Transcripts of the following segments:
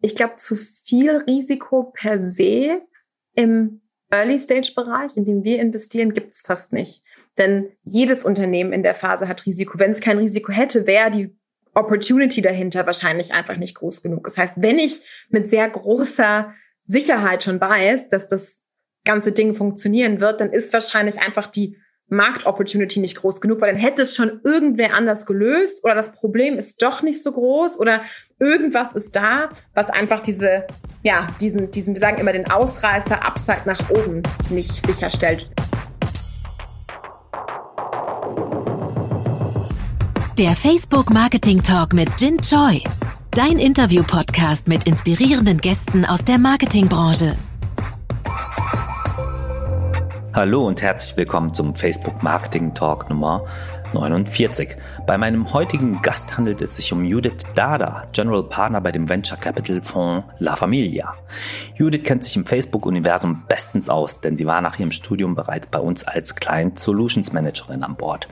ich glaube, zu viel Risiko per se im Early-Stage-Bereich, in dem wir investieren, gibt es fast nicht. Denn jedes Unternehmen in der Phase hat Risiko. Wenn es kein Risiko hätte, wäre die Opportunity dahinter wahrscheinlich einfach nicht groß genug. Das heißt, wenn ich mit sehr großer Sicherheit schon weiß, dass das ganze Ding funktionieren wird, dann ist wahrscheinlich einfach die Marktopportunity nicht groß genug, weil dann hätte es schon irgendwer anders gelöst oder das Problem ist doch nicht so groß oder irgendwas ist da, was einfach diese, ja, diesen, diesen, wir sagen immer den Ausreißer Upside nach oben nicht sicherstellt. Der Facebook Marketing Talk mit Jin Choi. Dein Interview-Podcast mit inspirierenden Gästen aus der Marketingbranche. Hallo und herzlich willkommen zum Facebook Marketing Talk Nummer 49. Bei meinem heutigen Gast handelt es sich um Judith Dada, General Partner bei dem Venture Capital Fonds La Familia. Judith kennt sich im Facebook-Universum bestens aus, denn sie war nach ihrem Studium bereits bei uns als Client Solutions Managerin an Bord.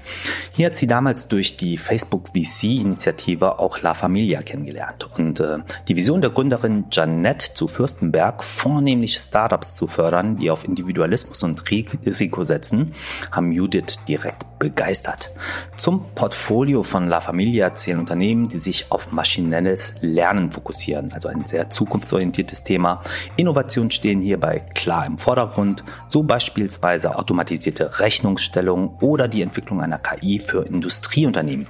Hier hat sie damals durch die Facebook VC-Initiative auch La Familia kennengelernt und äh, die Vision der Gründerin Janette zu Fürstenberg, vornehmlich Startups zu fördern, die auf Individualismus und Risiko setzen, haben Judith direkt begeistert. Zum Portfolio von La Familia zählen Unternehmen, die sich auf maschinelles Lernen fokussieren, also ein sehr zukunftsorientiertes Thema. Innovationen stehen hierbei klar im Vordergrund, so beispielsweise automatisierte Rechnungsstellung oder die Entwicklung einer KI für Industrieunternehmen.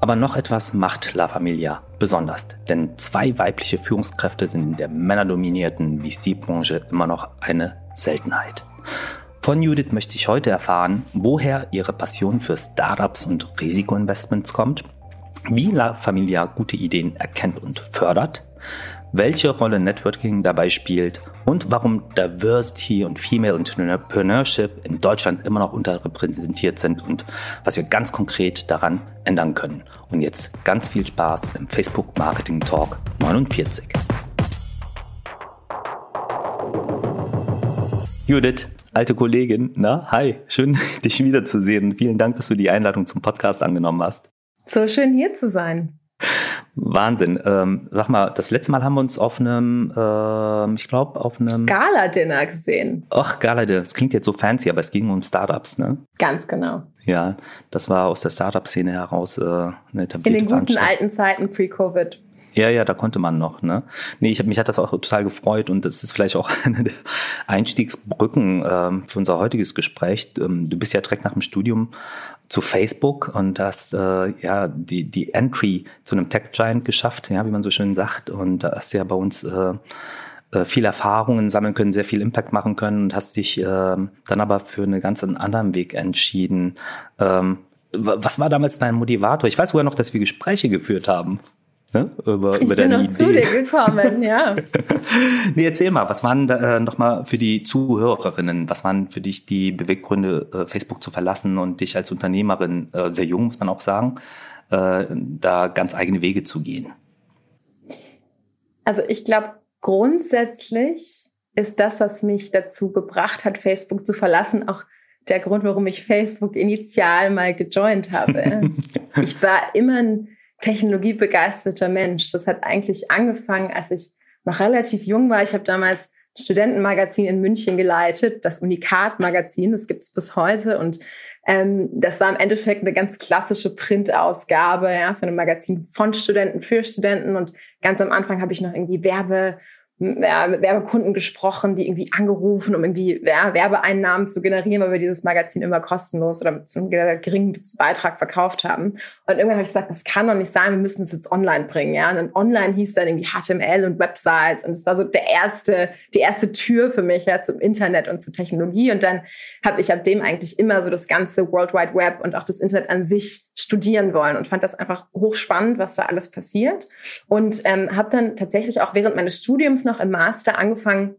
Aber noch etwas macht La Familia besonders, denn zwei weibliche Führungskräfte sind in der männerdominierten VC-Branche immer noch eine Seltenheit. Von Judith möchte ich heute erfahren, woher ihre Passion für Startups und Risikoinvestments kommt, wie La Familia gute Ideen erkennt und fördert, welche Rolle Networking dabei spielt und warum Diversity und Female Entrepreneurship in Deutschland immer noch unterrepräsentiert sind und was wir ganz konkret daran ändern können. Und jetzt ganz viel Spaß im Facebook Marketing Talk 49. Judith, alte Kollegin, na, hi, schön dich wiederzusehen. Vielen Dank, dass du die Einladung zum Podcast angenommen hast. So schön hier zu sein. Wahnsinn. Ähm, sag mal, das letzte Mal haben wir uns auf einem, äh, ich glaube, auf einem Gala-Dinner gesehen. Ach, Gala-Dinner. Das klingt jetzt so fancy, aber es ging um Startups, ne? Ganz genau. Ja, das war aus der Startup-Szene heraus äh, eine etablierte In den guten alten Zeiten pre-Covid. Ja, ja, da konnte man noch. Ne? Nee, ich, mich hat das auch total gefreut und das ist vielleicht auch eine der Einstiegsbrücken ähm, für unser heutiges Gespräch. Ähm, du bist ja direkt nach dem Studium zu Facebook und hast äh, ja die, die Entry zu einem Tech-Giant geschafft, ja, wie man so schön sagt. Und da hast du ja bei uns äh, äh, viel Erfahrungen sammeln können, sehr viel Impact machen können und hast dich äh, dann aber für einen ganz anderen Weg entschieden. Ähm, was war damals dein Motivator? Ich weiß sogar noch, dass wir Gespräche geführt haben ne? über, über deine Idee. zu dir gekommen, ja. nee, erzähl mal, was waren äh, nochmal für die Zuhörerinnen, was waren für dich die Beweggründe, äh, Facebook zu verlassen und dich als Unternehmerin, äh, sehr jung muss man auch sagen, äh, da ganz eigene Wege zu gehen? Also ich glaube, grundsätzlich ist das, was mich dazu gebracht hat, Facebook zu verlassen, auch der Grund, warum ich Facebook initial mal gejoint habe. ich war immer ein technologiebegeisterter Mensch. Das hat eigentlich angefangen, als ich noch relativ jung war. Ich habe damals ein Studentenmagazin in München geleitet, das Unikat-Magazin, das gibt es bis heute. Und ähm, das war im Endeffekt eine ganz klassische Printausgabe ja, von einem Magazin von Studenten für Studenten. Und ganz am Anfang habe ich noch irgendwie Werbe ja, mit Werbekunden gesprochen, die irgendwie angerufen, um irgendwie ja, Werbeeinnahmen zu generieren, weil wir dieses Magazin immer kostenlos oder mit einem geringen Beitrag verkauft haben. Und irgendwann habe ich gesagt, das kann doch nicht sein, wir müssen es jetzt online bringen. Ja? Und online hieß dann irgendwie HTML und Websites. Und das war so der erste, die erste Tür für mich ja, zum Internet und zur Technologie. Und dann habe ich ab dem eigentlich immer so das ganze World Wide Web und auch das Internet an sich studieren wollen und fand das einfach hochspannend, was da alles passiert. Und ähm, habe dann tatsächlich auch während meines Studiums noch im Master angefangen,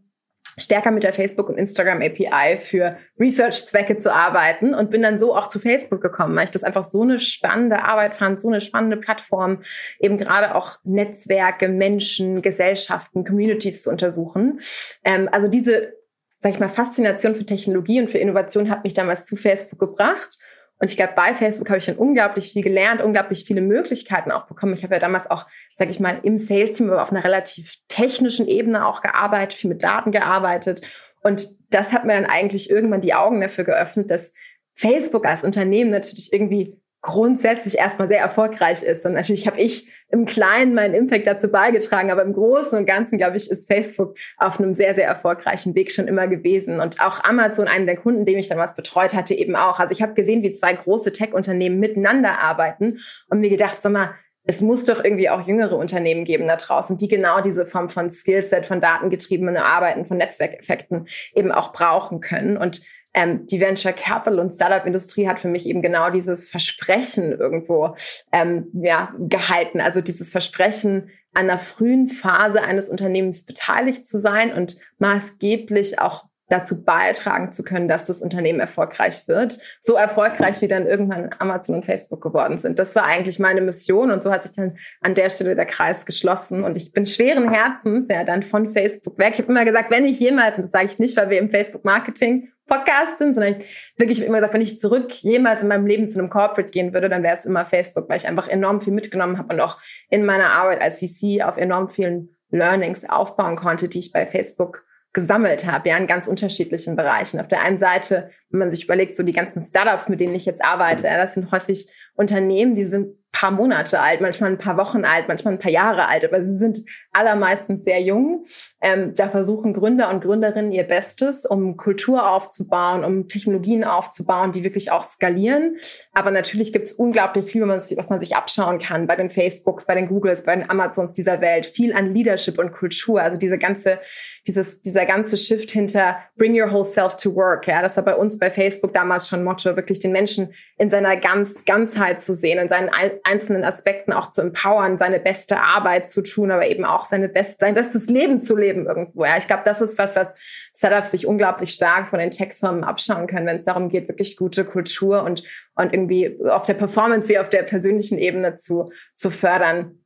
stärker mit der Facebook und Instagram API für Research-Zwecke zu arbeiten und bin dann so auch zu Facebook gekommen, weil ich das einfach so eine spannende Arbeit fand, so eine spannende Plattform, eben gerade auch Netzwerke, Menschen, Gesellschaften, Communities zu untersuchen. Ähm, also diese, sag ich mal, Faszination für Technologie und für Innovation hat mich damals zu Facebook gebracht. Und ich glaube, bei Facebook habe ich dann unglaublich viel gelernt, unglaublich viele Möglichkeiten auch bekommen. Ich habe ja damals auch, sage ich mal, im Sales-Team auf einer relativ technischen Ebene auch gearbeitet, viel mit Daten gearbeitet. Und das hat mir dann eigentlich irgendwann die Augen dafür geöffnet, dass Facebook als Unternehmen natürlich irgendwie grundsätzlich erstmal sehr erfolgreich ist. Und natürlich habe ich im Kleinen meinen Impact dazu beigetragen, aber im Großen und Ganzen, glaube ich, ist Facebook auf einem sehr, sehr erfolgreichen Weg schon immer gewesen. Und auch Amazon, einen der Kunden, den ich damals betreut hatte, eben auch. Also ich habe gesehen, wie zwei große Tech-Unternehmen miteinander arbeiten und mir gedacht, sag mal, es muss doch irgendwie auch jüngere Unternehmen geben da draußen, die genau diese Form von Skillset, von datengetriebenen Arbeiten, von Netzwerkeffekten eben auch brauchen können. Und ähm, die Venture Capital und Startup-Industrie hat für mich eben genau dieses Versprechen irgendwo ähm, ja, gehalten. Also dieses Versprechen, an einer frühen Phase eines Unternehmens beteiligt zu sein und maßgeblich auch dazu beitragen zu können, dass das Unternehmen erfolgreich wird. So erfolgreich, wie dann irgendwann Amazon und Facebook geworden sind. Das war eigentlich meine Mission und so hat sich dann an der Stelle der Kreis geschlossen. Und ich bin schweren Herzens ja dann von Facebook weg. Ich habe immer gesagt, wenn ich jemals, und das sage ich nicht, weil wir im Facebook-Marketing Podcast sind, sondern ich wirklich immer gesagt, wenn ich zurück jemals in meinem Leben zu einem Corporate gehen würde, dann wäre es immer Facebook, weil ich einfach enorm viel mitgenommen habe und auch in meiner Arbeit als VC auf enorm vielen Learnings aufbauen konnte, die ich bei Facebook gesammelt habe, ja, in ganz unterschiedlichen Bereichen. Auf der einen Seite, wenn man sich überlegt, so die ganzen Startups, mit denen ich jetzt arbeite, das sind häufig Unternehmen, die sind paar Monate alt, manchmal ein paar Wochen alt, manchmal ein paar Jahre alt, aber sie sind allermeistens sehr jung. Ähm, da versuchen Gründer und Gründerinnen ihr Bestes, um Kultur aufzubauen, um Technologien aufzubauen, die wirklich auch skalieren. Aber natürlich gibt es unglaublich viel, was man sich abschauen kann bei den Facebooks, bei den Googles, bei den Amazons dieser Welt. Viel an Leadership und Kultur. Also diese ganze, dieses, dieser ganze Shift hinter Bring your whole self to work. Ja, das war bei uns bei Facebook damals schon Motto, wirklich den Menschen in seiner ganz, Ganzheit zu sehen, in seinen einzelnen Aspekten auch zu empowern, seine beste Arbeit zu tun, aber eben auch seine best, sein bestes Leben zu leben irgendwo. Ja, ich glaube, das ist was, was Startups sich unglaublich stark von den Tech-Firmen abschauen können, wenn es darum geht, wirklich gute Kultur und, und irgendwie auf der Performance wie auf der persönlichen Ebene zu, zu fördern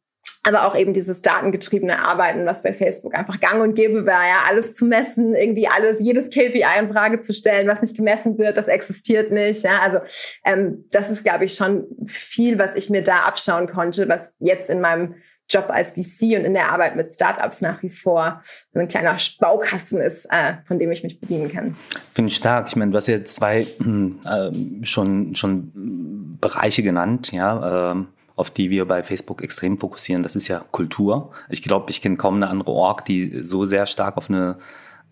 aber auch eben dieses datengetriebene Arbeiten, was bei Facebook einfach gang und gäbe war, ja, alles zu messen, irgendwie alles, jedes KPI in Frage zu stellen, was nicht gemessen wird, das existiert nicht, ja, also ähm, das ist, glaube ich, schon viel, was ich mir da abschauen konnte, was jetzt in meinem Job als VC und in der Arbeit mit Startups nach wie vor ein kleiner Baukasten ist, äh, von dem ich mich bedienen kann. Finde ich stark. Ich meine, du hast jetzt zwei äh, schon, schon Bereiche genannt, ja. Äh, auf die wir bei Facebook extrem fokussieren, das ist ja Kultur. Ich glaube, ich kenne kaum eine andere Org, die so sehr stark auf eine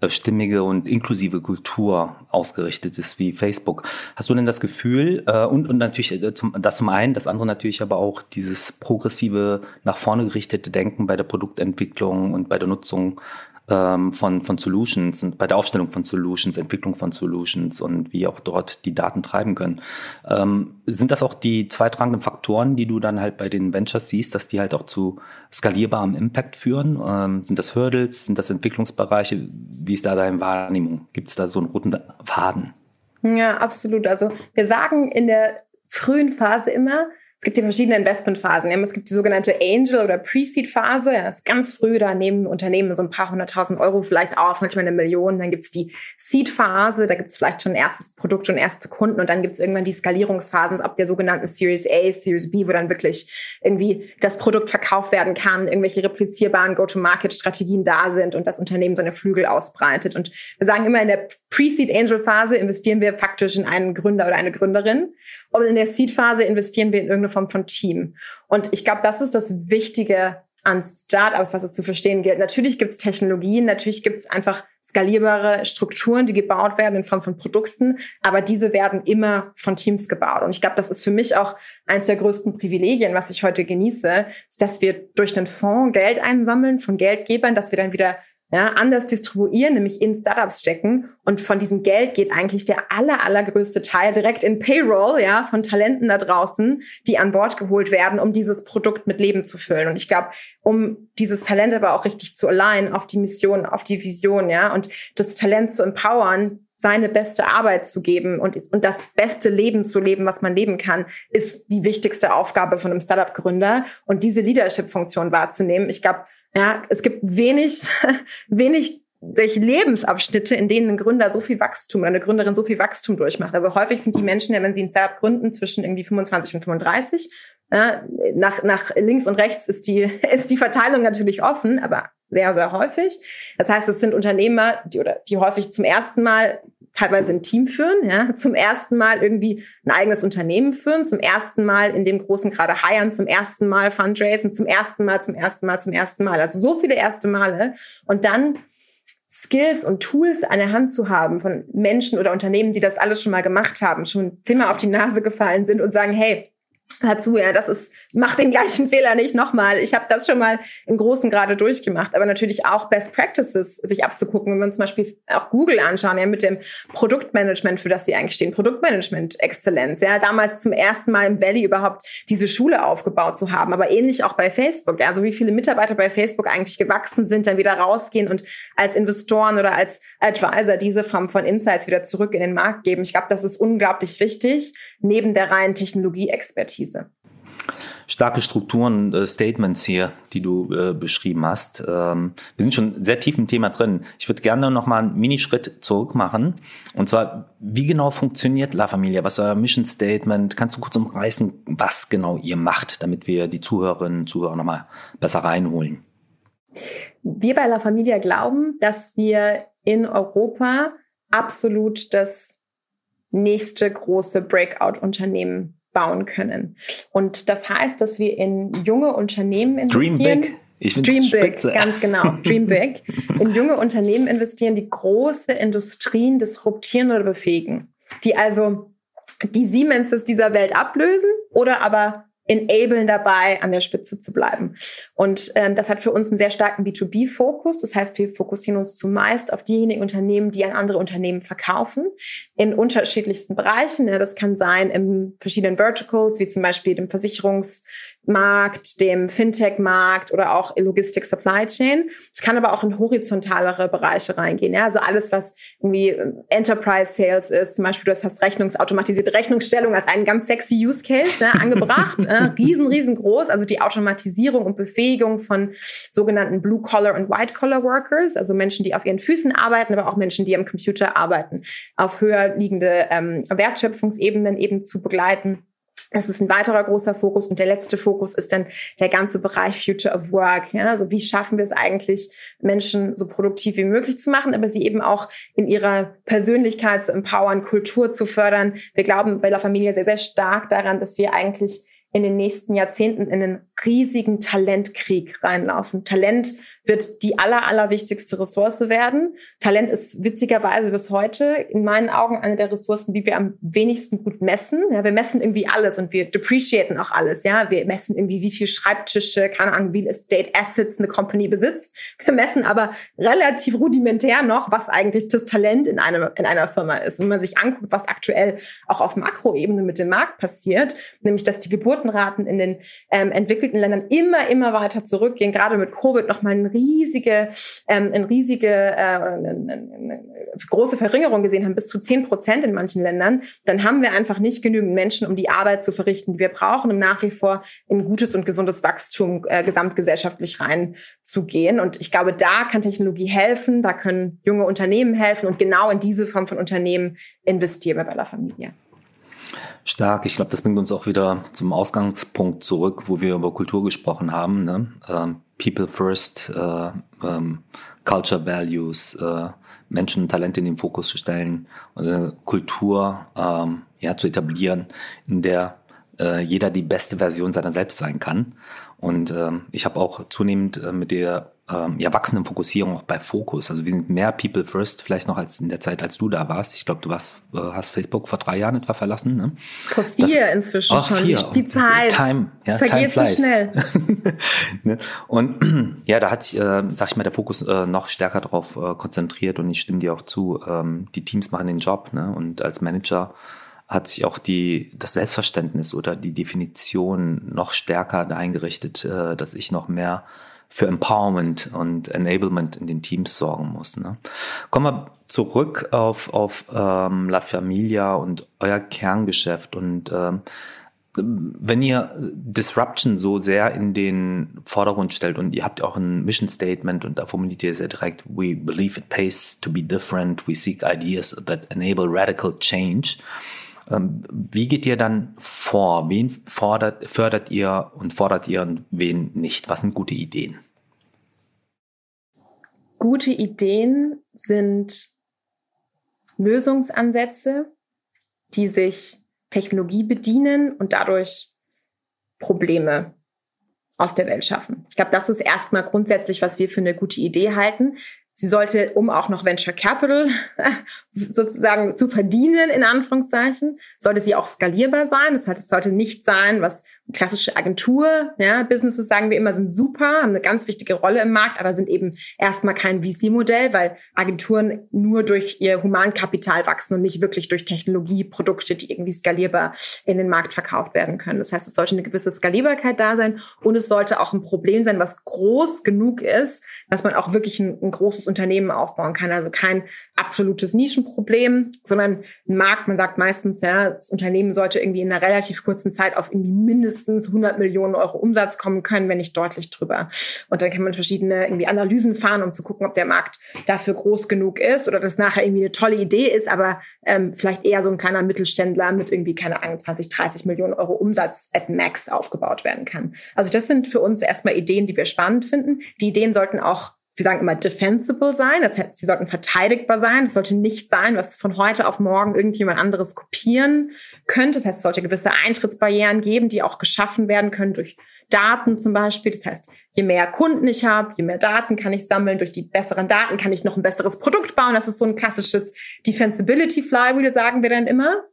äh, stimmige und inklusive Kultur ausgerichtet ist wie Facebook. Hast du denn das Gefühl, äh, und, und natürlich äh, zum, das zum einen, das andere natürlich aber auch dieses progressive, nach vorne gerichtete Denken bei der Produktentwicklung und bei der Nutzung ähm, von, von Solutions und bei der Aufstellung von Solutions, Entwicklung von Solutions und wie auch dort die Daten treiben können. Ähm, sind das auch die zweitrangenden Faktoren, die du dann halt bei den Ventures siehst, dass die halt auch zu skalierbarem Impact führen? Ähm, sind das Hurdles? Sind das Entwicklungsbereiche? Wie ist da deine Wahrnehmung? Gibt es da so einen roten Faden? Ja, absolut. Also wir sagen in der frühen Phase immer, es gibt die verschiedenen Investmentphasen. Es gibt die sogenannte Angel- oder Pre-Seed-Phase. Ja, ist ganz früh, da nehmen Unternehmen so ein paar hunderttausend Euro vielleicht auf, manchmal eine Million. Dann gibt es die Seed-Phase, da gibt es vielleicht schon ein erstes Produkt und erste Kunden. Und dann gibt es irgendwann die Skalierungsphasen ab der sogenannten Series A, Series B, wo dann wirklich irgendwie das Produkt verkauft werden kann, irgendwelche replizierbaren Go-to-Market-Strategien da sind und das Unternehmen seine Flügel ausbreitet. Und wir sagen immer, in der Pre-Seed-Angel-Phase investieren wir faktisch in einen Gründer oder eine Gründerin. Und in der Seed-Phase investieren wir in irgendeine Form von Team. Und ich glaube, das ist das Wichtige an Startups, was es zu verstehen gilt. Natürlich gibt es Technologien, natürlich gibt es einfach skalierbare Strukturen, die gebaut werden in Form von Produkten, aber diese werden immer von Teams gebaut. Und ich glaube, das ist für mich auch eines der größten Privilegien, was ich heute genieße, ist, dass wir durch einen Fonds Geld einsammeln von Geldgebern, dass wir dann wieder ja, anders distribuieren, nämlich in Startups stecken. Und von diesem Geld geht eigentlich der aller, allergrößte Teil direkt in Payroll, ja, von Talenten da draußen, die an Bord geholt werden, um dieses Produkt mit Leben zu füllen. Und ich glaube, um dieses Talent aber auch richtig zu alignen auf die Mission, auf die Vision, ja, und das Talent zu empowern, seine beste Arbeit zu geben und, und das beste Leben zu leben, was man leben kann, ist die wichtigste Aufgabe von einem Startup-Gründer und diese Leadership-Funktion wahrzunehmen. Ich glaube, ja, es gibt wenig, wenig durch Lebensabschnitte, in denen ein Gründer so viel Wachstum oder eine Gründerin so viel Wachstum durchmacht. Also häufig sind die Menschen, wenn sie ein Startup gründen, zwischen irgendwie 25 und 35. Ja, nach, nach links und rechts ist die, ist die Verteilung natürlich offen, aber sehr, sehr häufig. Das heißt, es sind Unternehmer, die, oder, die häufig zum ersten Mal teilweise ein Team führen, ja, zum ersten Mal irgendwie ein eigenes Unternehmen führen, zum ersten Mal in dem großen gerade heiern, zum ersten Mal Fundraisen, zum ersten Mal, zum ersten Mal, zum ersten Mal. Also so viele erste Male. Und dann Skills und Tools an der Hand zu haben von Menschen oder Unternehmen, die das alles schon mal gemacht haben, schon zehnmal auf die Nase gefallen sind und sagen, hey, dazu, ja, das ist, mach den gleichen Fehler nicht nochmal. Ich habe das schon mal im großen Grade durchgemacht, aber natürlich auch Best Practices sich abzugucken, wenn wir uns zum Beispiel auch Google anschauen, ja, mit dem Produktmanagement, für das sie eigentlich stehen, Produktmanagement Exzellenz, ja, damals zum ersten Mal im Valley überhaupt diese Schule aufgebaut zu haben, aber ähnlich auch bei Facebook, ja, also wie viele Mitarbeiter bei Facebook eigentlich gewachsen sind, dann wieder rausgehen und als Investoren oder als Advisor diese Form von Insights wieder zurück in den Markt geben. Ich glaube, das ist unglaublich wichtig, neben der reinen Technologie-Expertise. Expertise. Starke Strukturen, äh, Statements hier, die du äh, beschrieben hast. Ähm, wir sind schon sehr tief im Thema drin. Ich würde gerne noch mal einen Minischritt zurück machen. Und zwar, wie genau funktioniert La Familia? Was ist euer Mission Statement? Kannst du kurz umreißen, was genau ihr macht, damit wir die Zuhörerinnen und Zuhörer noch mal besser reinholen? Wir bei La Familia glauben, dass wir in Europa absolut das nächste große Breakout-Unternehmen bauen können. Und das heißt, dass wir in junge Unternehmen investieren. Dream big. Ich Dream Big, ganz genau. Dream Big. In junge Unternehmen investieren, die große Industrien disruptieren oder befähigen. Die also die Siemenses dieser Welt ablösen oder aber enablen dabei, an der Spitze zu bleiben. Und ähm, das hat für uns einen sehr starken B2B-Fokus. Das heißt, wir fokussieren uns zumeist auf diejenigen Unternehmen, die an andere Unternehmen verkaufen, in unterschiedlichsten Bereichen. Ja, das kann sein in verschiedenen Verticals, wie zum Beispiel dem Versicherungs- Markt, dem Fintech-Markt oder auch Logistik Supply Chain. Es kann aber auch in horizontalere Bereiche reingehen. Ja? Also alles, was irgendwie ähm, Enterprise Sales ist, zum Beispiel du hast Rechnungsautomatisierte Rechnungsstellung als einen ganz sexy Use Case ne, angebracht, äh, riesen, riesengroß. Also die Automatisierung und Befähigung von sogenannten Blue Collar und White Collar Workers, also Menschen, die auf ihren Füßen arbeiten, aber auch Menschen, die am Computer arbeiten, auf höher liegende ähm, Wertschöpfungsebenen eben zu begleiten. Das ist ein weiterer großer Fokus. Und der letzte Fokus ist dann der ganze Bereich Future of Work. Ja? Also wie schaffen wir es eigentlich, Menschen so produktiv wie möglich zu machen, aber sie eben auch in ihrer Persönlichkeit zu empowern, Kultur zu fördern. Wir glauben bei der Familie sehr, sehr stark daran, dass wir eigentlich in den nächsten Jahrzehnten in einen riesigen Talentkrieg reinlaufen. Talent wird die aller, allerwichtigste Ressource werden. Talent ist witzigerweise bis heute in meinen Augen eine der Ressourcen, die wir am wenigsten gut messen. Ja, wir messen irgendwie alles und wir depreciaten auch alles. Ja, wir messen irgendwie, wie viel Schreibtische, keine Ahnung, wie Estate Assets eine Company besitzt. Wir messen aber relativ rudimentär noch, was eigentlich das Talent in einer, in einer Firma ist. Wenn man sich anguckt, was aktuell auch auf Makroebene mit dem Markt passiert, nämlich, dass die Geburtenraten in den ähm, entwickelten Ländern immer, immer weiter zurückgehen, gerade mit Covid nochmal ein riesige, ähm, eine riesige, äh, eine, eine, eine große Verringerung gesehen haben, bis zu zehn Prozent in manchen Ländern, dann haben wir einfach nicht genügend Menschen, um die Arbeit zu verrichten, die wir brauchen, um nach wie vor in gutes und gesundes Wachstum äh, gesamtgesellschaftlich reinzugehen. Und ich glaube, da kann Technologie helfen, da können junge Unternehmen helfen und genau in diese Form von Unternehmen investieren wir bei der Familie. Stark. Ich glaube, das bringt uns auch wieder zum Ausgangspunkt zurück, wo wir über Kultur gesprochen haben. Ne? Ähm, People first, äh, ähm, Culture Values, äh, Menschen Talente in den Fokus zu stellen und eine Kultur ähm, ja, zu etablieren, in der äh, jeder die beste Version seiner selbst sein kann. Und ähm, ich habe auch zunehmend äh, mit der ähm, ja, wachsenden Fokussierung auch bei Fokus. Also wir sind mehr People First vielleicht noch als in der Zeit, als du da warst. Ich glaube, du warst, äh, hast Facebook vor drei Jahren etwa verlassen. Ne? Vor vier das, inzwischen oh, schon. Vier. Die, Zeit Time, ja, vergeht so schnell. ne? Und ja, da hat sich, äh, sag ich mal, der Fokus äh, noch stärker darauf äh, konzentriert und ich stimme dir auch zu. Ähm, die Teams machen den Job ne? und als Manager hat sich auch die, das Selbstverständnis oder die Definition noch stärker eingerichtet, äh, dass ich noch mehr für Empowerment und Enablement in den Teams sorgen muss. Ne? Kommen wir zurück auf, auf ähm, La Familia und euer Kerngeschäft und ähm, wenn ihr Disruption so sehr in den Vordergrund stellt und ihr habt auch ein Mission Statement und da formuliert ihr sehr direkt, we believe it pays to be different, we seek ideas that enable radical change. Ähm, wie geht ihr dann vor? Wen fordert, fördert ihr und fordert ihr und wen nicht? Was sind gute Ideen? Gute Ideen sind Lösungsansätze, die sich Technologie bedienen und dadurch Probleme aus der Welt schaffen. Ich glaube, das ist erstmal grundsätzlich, was wir für eine gute Idee halten. Sie sollte, um auch noch Venture Capital sozusagen zu verdienen, in Anführungszeichen, sollte sie auch skalierbar sein. Das heißt, es sollte nicht sein, was klassische Agentur, ja, Businesses sagen wir immer, sind super, haben eine ganz wichtige Rolle im Markt, aber sind eben erstmal kein VC-Modell, weil Agenturen nur durch ihr Humankapital wachsen und nicht wirklich durch Technologieprodukte, die irgendwie skalierbar in den Markt verkauft werden können. Das heißt, es sollte eine gewisse Skalierbarkeit da sein und es sollte auch ein Problem sein, was groß genug ist, dass man auch wirklich ein, ein großes Unternehmen aufbauen kann. Also kein absolutes Nischenproblem, sondern ein Markt, man sagt meistens, ja, das Unternehmen sollte irgendwie in einer relativ kurzen Zeit auf irgendwie mindestens mindestens 100 Millionen Euro Umsatz kommen können, wenn nicht deutlich drüber. Und dann kann man verschiedene irgendwie Analysen fahren, um zu gucken, ob der Markt dafür groß genug ist oder das nachher irgendwie eine tolle Idee ist, aber ähm, vielleicht eher so ein kleiner Mittelständler mit irgendwie, keine Ahnung, 20, 30 Millionen Euro Umsatz at max aufgebaut werden kann. Also das sind für uns erstmal Ideen, die wir spannend finden. Die Ideen sollten auch wir sagen immer defensible sein, das heißt, sie sollten verteidigbar sein. Es sollte nicht sein, was von heute auf morgen irgendjemand anderes kopieren könnte. Das heißt, es sollte gewisse Eintrittsbarrieren geben, die auch geschaffen werden können durch Daten zum Beispiel. Das heißt, je mehr Kunden ich habe, je mehr Daten kann ich sammeln. Durch die besseren Daten kann ich noch ein besseres Produkt bauen. Das ist so ein klassisches Defensibility Flywheel, sagen wir dann immer.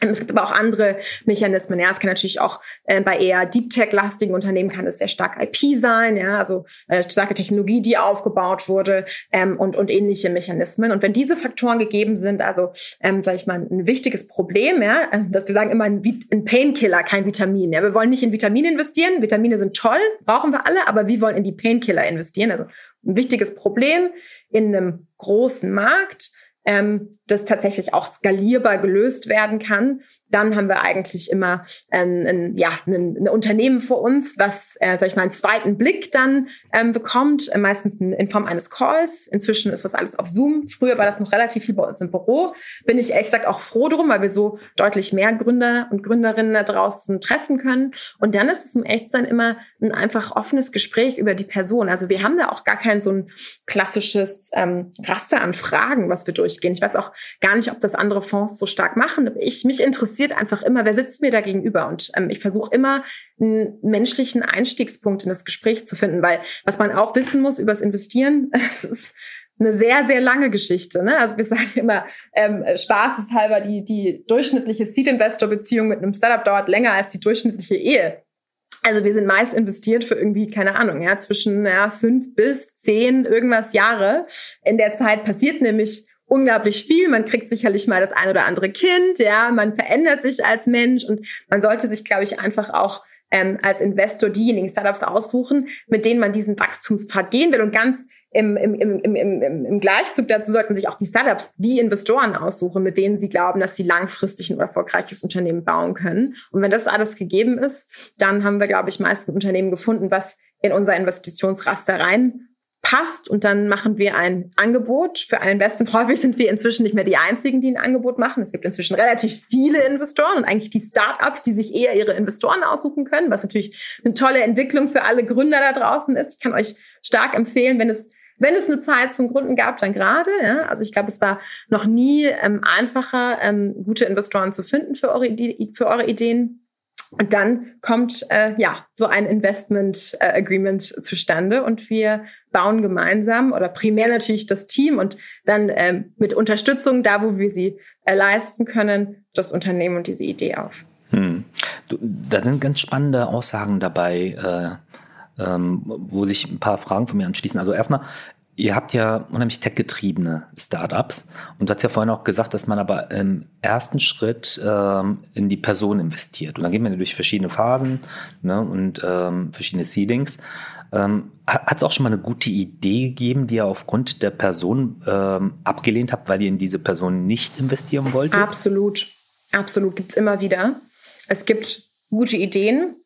Ähm, es gibt aber auch andere Mechanismen. Ja, es kann natürlich auch äh, bei eher Deep Tech-lastigen Unternehmen kann es sehr stark IP sein, ja, also äh, starke Technologie, die aufgebaut wurde ähm, und und ähnliche Mechanismen. Und wenn diese Faktoren gegeben sind, also ähm, sage ich mal ein wichtiges Problem, ja, äh, dass wir sagen immer ein, ein Painkiller, kein Vitamin. Ja, wir wollen nicht in Vitamine investieren. Vitamine sind toll, brauchen wir alle, aber wir wollen in die Painkiller investieren. Also ein wichtiges Problem in einem großen Markt ähm, das tatsächlich auch skalierbar gelöst werden kann dann haben wir eigentlich immer ähm, ein, ja, ein, ein Unternehmen vor uns, was, äh, sag ich mal, einen zweiten Blick dann ähm, bekommt, äh, meistens in, in, Form eines Calls. Inzwischen ist das alles auf Zoom. Früher war das noch relativ viel bei uns im Büro. Bin ich ehrlich gesagt auch froh drum, weil wir so deutlich mehr Gründer und Gründerinnen da draußen treffen können. Und dann ist es im Echtsein immer ein einfach offenes Gespräch über die Person. Also wir haben da auch gar kein so ein klassisches ähm, Raster an Fragen, was wir durchgehen. Ich weiß auch gar nicht, ob das andere Fonds so stark machen. Ich mich interessiere interessiert einfach immer, wer sitzt mir da gegenüber. Und ähm, ich versuche immer einen menschlichen Einstiegspunkt in das Gespräch zu finden, weil was man auch wissen muss über das Investieren, es ist eine sehr, sehr lange Geschichte. Ne? Also wir sagen immer, ähm, spaßeshalber, die, die durchschnittliche Seed-Investor-Beziehung mit einem Startup dauert länger als die durchschnittliche Ehe. Also wir sind meist investiert für irgendwie, keine Ahnung, ja, zwischen ja, fünf bis zehn irgendwas Jahre. In der Zeit passiert nämlich unglaublich viel. Man kriegt sicherlich mal das ein oder andere Kind, ja, man verändert sich als Mensch und man sollte sich, glaube ich, einfach auch ähm, als Investor diejenigen Startups aussuchen, mit denen man diesen Wachstumspfad gehen will und ganz im, im, im, im, im, im Gleichzug dazu sollten sich auch die Startups die Investoren aussuchen, mit denen sie glauben, dass sie langfristig ein erfolgreiches Unternehmen bauen können. Und wenn das alles gegeben ist, dann haben wir, glaube ich, meist ein Unternehmen gefunden, was in unser Investitionsraster rein passt und dann machen wir ein Angebot für ein Investment. Häufig sind wir inzwischen nicht mehr die einzigen, die ein Angebot machen. Es gibt inzwischen relativ viele Investoren und eigentlich die Startups, die sich eher ihre Investoren aussuchen können, was natürlich eine tolle Entwicklung für alle Gründer da draußen ist. Ich kann euch stark empfehlen, wenn es wenn es eine Zeit zum Gründen gab, dann gerade. Ja? Also ich glaube, es war noch nie ähm, einfacher, ähm, gute Investoren zu finden für eure, für eure Ideen. Und dann kommt äh, ja so ein Investment äh, Agreement zustande und wir bauen gemeinsam oder primär natürlich das Team und dann äh, mit Unterstützung da, wo wir sie äh, leisten können, das Unternehmen und diese Idee auf. Hm. Du, da sind ganz spannende Aussagen dabei, äh, ähm, wo sich ein paar Fragen von mir anschließen. Also erstmal, Ihr habt ja unheimlich tech-getriebene Startups und du hast ja vorhin auch gesagt, dass man aber im ersten Schritt ähm, in die Person investiert. Und dann geht man ja durch verschiedene Phasen ne, und ähm, verschiedene Seedings. Ähm, hat es auch schon mal eine gute Idee gegeben, die ihr aufgrund der Person ähm, abgelehnt habt, weil ihr in diese Person nicht investieren wolltet? Absolut. Absolut. Gibt es immer wieder. Es gibt gute Ideen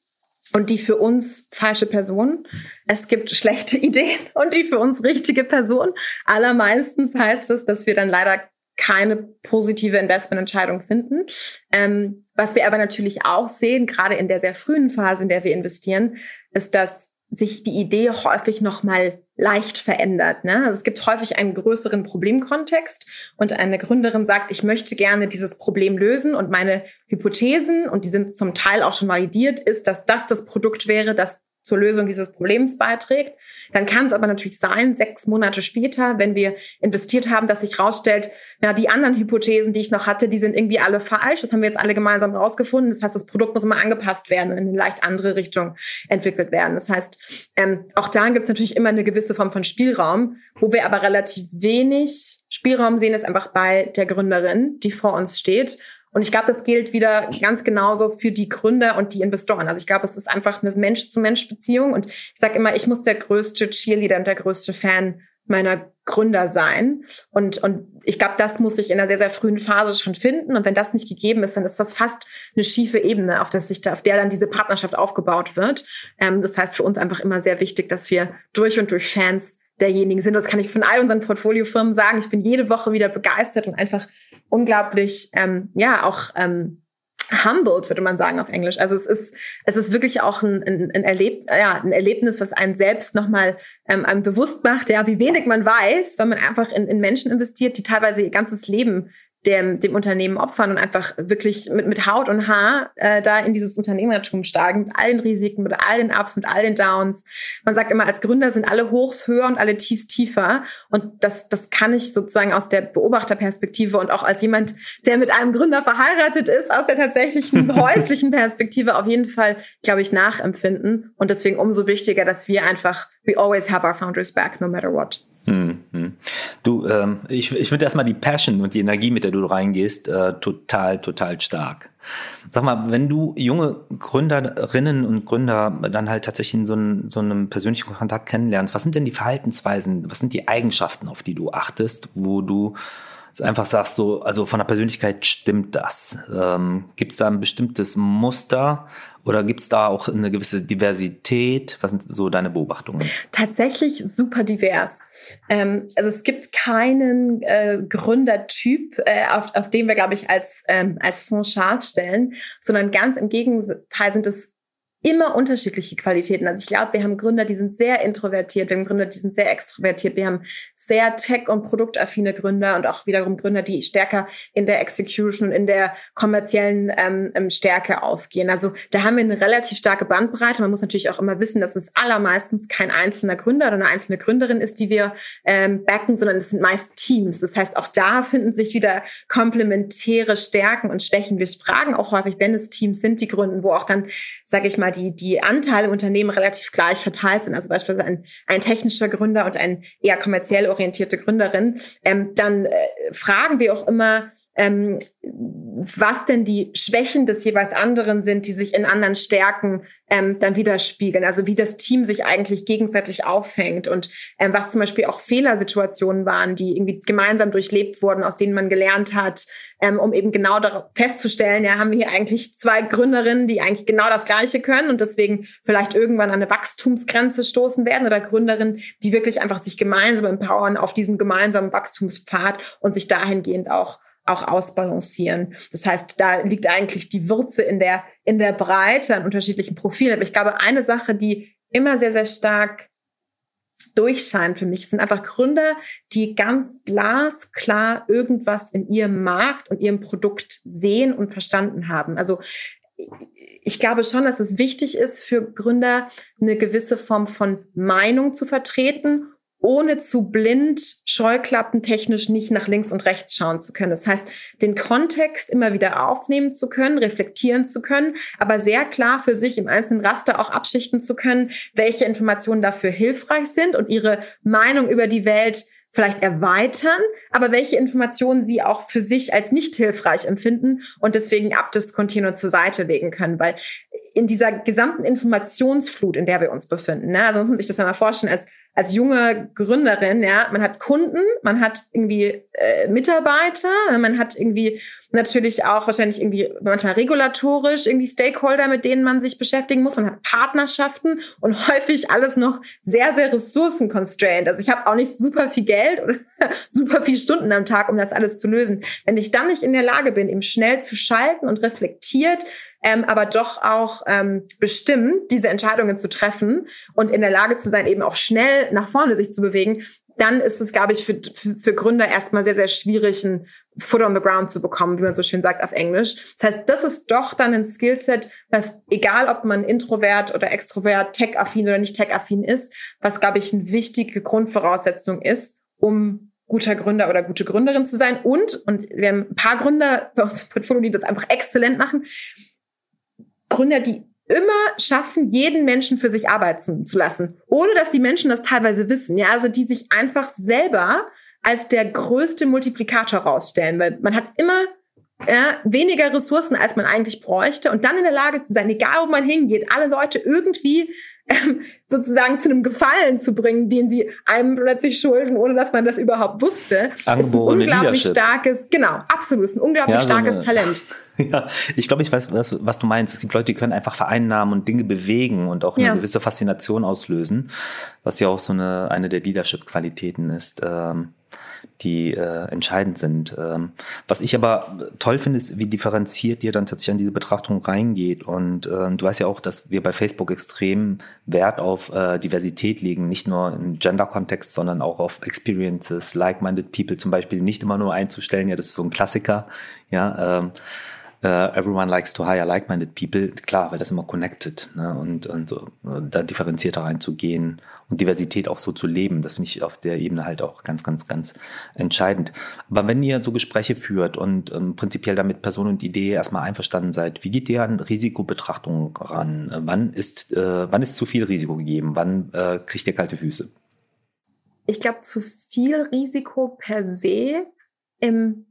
und die für uns falsche Person. Es gibt schlechte Ideen und die für uns richtige Person. Allermeistens heißt es, dass wir dann leider keine positive Investmententscheidung finden. Ähm, was wir aber natürlich auch sehen, gerade in der sehr frühen Phase, in der wir investieren, ist, dass sich die Idee häufig nochmal leicht verändert. Ne? Also es gibt häufig einen größeren Problemkontext und eine Gründerin sagt, ich möchte gerne dieses Problem lösen und meine Hypothesen, und die sind zum Teil auch schon validiert, ist, dass das das Produkt wäre, das zur Lösung dieses Problems beiträgt. Dann kann es aber natürlich sein, sechs Monate später, wenn wir investiert haben, dass sich herausstellt, ja, die anderen Hypothesen, die ich noch hatte, die sind irgendwie alle falsch. Das haben wir jetzt alle gemeinsam rausgefunden. Das heißt, das Produkt muss immer angepasst werden und in eine leicht andere Richtung entwickelt werden. Das heißt, ähm, auch da gibt es natürlich immer eine gewisse Form von Spielraum. Wo wir aber relativ wenig Spielraum sehen, ist einfach bei der Gründerin, die vor uns steht und ich glaube, das gilt wieder ganz genauso für die Gründer und die Investoren. Also ich glaube, es ist einfach eine Mensch-zu-Mensch-Beziehung. Und ich sage immer, ich muss der größte Cheerleader und der größte Fan meiner Gründer sein. Und, und ich glaube, das muss ich in einer sehr, sehr frühen Phase schon finden. Und wenn das nicht gegeben ist, dann ist das fast eine schiefe Ebene, auf, das sich da, auf der dann diese Partnerschaft aufgebaut wird. Ähm, das heißt für uns einfach immer sehr wichtig, dass wir durch und durch Fans derjenigen sind. Das kann ich von all unseren Portfoliofirmen sagen. Ich bin jede Woche wieder begeistert und einfach unglaublich, ähm, ja, auch ähm, humbled, würde man sagen auf Englisch. Also es ist, es ist wirklich auch ein, ein, ein, Erleb ja, ein Erlebnis, was einen selbst nochmal ähm, einem bewusst macht, ja, wie wenig man weiß, wenn man einfach in, in Menschen investiert, die teilweise ihr ganzes Leben dem, dem Unternehmen opfern und einfach wirklich mit, mit Haut und Haar äh, da in dieses Unternehmertum steigen, mit allen Risiken, mit all den Ups, mit all den Downs. Man sagt immer, als Gründer sind alle Hochs höher und alle Tiefs tiefer. Und das, das kann ich sozusagen aus der Beobachterperspektive und auch als jemand, der mit einem Gründer verheiratet ist, aus der tatsächlichen häuslichen Perspektive auf jeden Fall, glaube ich, nachempfinden. Und deswegen umso wichtiger, dass wir einfach, we always have our founders back, no matter what. Hm, Du, ähm, ich, ich finde erstmal die Passion und die Energie, mit der du reingehst, äh, total, total stark. Sag mal, wenn du junge Gründerinnen und Gründer dann halt tatsächlich in so, einem, so einem persönlichen Kontakt kennenlernst, was sind denn die Verhaltensweisen, was sind die Eigenschaften, auf die du achtest, wo du einfach sagst, so, also von der Persönlichkeit stimmt das? Ähm, gibt es da ein bestimmtes Muster oder gibt es da auch eine gewisse Diversität? Was sind so deine Beobachtungen? Tatsächlich super divers. Ähm, also es gibt keinen äh, Gründertyp, äh, auf, auf den wir, glaube ich, als, ähm, als Fonds scharf stellen, sondern ganz im Gegenteil sind es immer unterschiedliche Qualitäten. Also ich glaube, wir haben Gründer, die sind sehr introvertiert, wir haben Gründer, die sind sehr extrovertiert, wir haben sehr tech- und produktaffine Gründer und auch wiederum Gründer, die stärker in der Execution, in der kommerziellen ähm, ähm, Stärke aufgehen. Also da haben wir eine relativ starke Bandbreite. Man muss natürlich auch immer wissen, dass es allermeistens kein einzelner Gründer oder eine einzelne Gründerin ist, die wir ähm, backen, sondern es sind meist Teams. Das heißt, auch da finden sich wieder komplementäre Stärken und Schwächen. Wir fragen auch häufig, wenn es Teams sind, die gründen, wo auch dann, sage ich mal, die, die Anteile im Unternehmen relativ gleich verteilt sind, also beispielsweise ein, ein technischer Gründer und ein eher kommerziell orientierte Gründerin, ähm, dann äh, fragen wir auch immer, ähm, was denn die Schwächen des jeweils anderen sind, die sich in anderen Stärken ähm, dann widerspiegeln. Also wie das Team sich eigentlich gegenseitig auffängt und ähm, was zum Beispiel auch Fehlersituationen waren, die irgendwie gemeinsam durchlebt wurden, aus denen man gelernt hat, ähm, um eben genau festzustellen, ja, haben wir hier eigentlich zwei Gründerinnen, die eigentlich genau das Gleiche können und deswegen vielleicht irgendwann an eine Wachstumsgrenze stoßen werden oder Gründerinnen, die wirklich einfach sich gemeinsam empowern auf diesem gemeinsamen Wachstumspfad und sich dahingehend auch auch ausbalancieren. Das heißt, da liegt eigentlich die Würze in der, in der Breite an unterschiedlichen Profilen. Aber ich glaube, eine Sache, die immer sehr, sehr stark durchscheint für mich, sind einfach Gründer, die ganz glasklar irgendwas in ihrem Markt und ihrem Produkt sehen und verstanden haben. Also ich glaube schon, dass es wichtig ist für Gründer, eine gewisse Form von Meinung zu vertreten ohne zu blind, scheuklappentechnisch nicht nach links und rechts schauen zu können. Das heißt, den Kontext immer wieder aufnehmen zu können, reflektieren zu können, aber sehr klar für sich im einzelnen Raster auch abschichten zu können, welche Informationen dafür hilfreich sind und ihre Meinung über die Welt vielleicht erweitern, aber welche Informationen sie auch für sich als nicht hilfreich empfinden und deswegen abdiskontinuierend zur Seite legen können, weil in dieser gesamten Informationsflut, in der wir uns befinden, ne, also muss man sich das mal vorstellen, als als junge Gründerin, ja, man hat Kunden, man hat irgendwie äh, Mitarbeiter, man hat irgendwie natürlich auch wahrscheinlich irgendwie manchmal regulatorisch irgendwie Stakeholder, mit denen man sich beschäftigen muss, man hat Partnerschaften und häufig alles noch sehr, sehr ressourcenconstrained. Also ich habe auch nicht super viel Geld oder super viel Stunden am Tag, um das alles zu lösen. Wenn ich dann nicht in der Lage bin, eben schnell zu schalten und reflektiert ähm, aber doch auch ähm, bestimmt, diese Entscheidungen zu treffen und in der Lage zu sein, eben auch schnell nach vorne sich zu bewegen, dann ist es, glaube ich, für, für, Gründer erstmal sehr, sehr schwierig, ein Foot on the ground zu bekommen, wie man so schön sagt auf Englisch. Das heißt, das ist doch dann ein Skillset, was, egal ob man introvert oder extrovert, tech-affin oder nicht tech-affin ist, was, glaube ich, eine wichtige Grundvoraussetzung ist, um guter Gründer oder gute Gründerin zu sein. Und, und wir haben ein paar Gründer bei uns im Portfolio, die das einfach exzellent machen, Gründer, die immer schaffen, jeden Menschen für sich arbeiten zu lassen, ohne dass die Menschen das teilweise wissen. Ja, also die sich einfach selber als der größte Multiplikator rausstellen, weil man hat immer ja, weniger Ressourcen, als man eigentlich bräuchte und dann in der Lage zu sein, egal wo man hingeht, alle Leute irgendwie ähm, sozusagen zu einem Gefallen zu bringen, den sie einem plötzlich schulden, ohne dass man das überhaupt wusste. Angeborene ist ein unglaublich Leadership. starkes, genau, absolut, ist ein unglaublich Ja, so starkes Talent. Ja, ich glaube, ich weiß, was, was du meinst. Es gibt Leute, die können einfach vereinnahmen und Dinge bewegen und auch eine Ja. gewisse Faszination auslösen, was ja auch so eine, eine der Leadership-Qualitäten ist, ähm, die äh, entscheidend sind. Ähm, was ich aber toll finde, ist, wie differenziert ihr dann tatsächlich an diese Betrachtung reingeht. Und ähm, du weißt ja auch, dass wir bei Facebook extrem Wert auf äh, Diversität legen, nicht nur im Gender-Kontext, sondern auch auf Experiences, like-minded people zum Beispiel nicht immer nur einzustellen. Ja, das ist so ein Klassiker. Ja, ähm, äh, everyone likes to hire like-minded people, klar, weil das immer connected ne? und, und so, da differenzierter reinzugehen und Diversität auch so zu leben, das finde ich auf der Ebene halt auch ganz, ganz, ganz entscheidend. Aber wenn ihr so Gespräche führt und ähm, prinzipiell damit Person und Idee erstmal einverstanden seid, wie geht ihr an Risikobetrachtung ran? Wann ist, äh, wann ist zu viel Risiko gegeben? Wann äh, kriegt ihr kalte Füße? ich glaube, zu viel Risiko per se im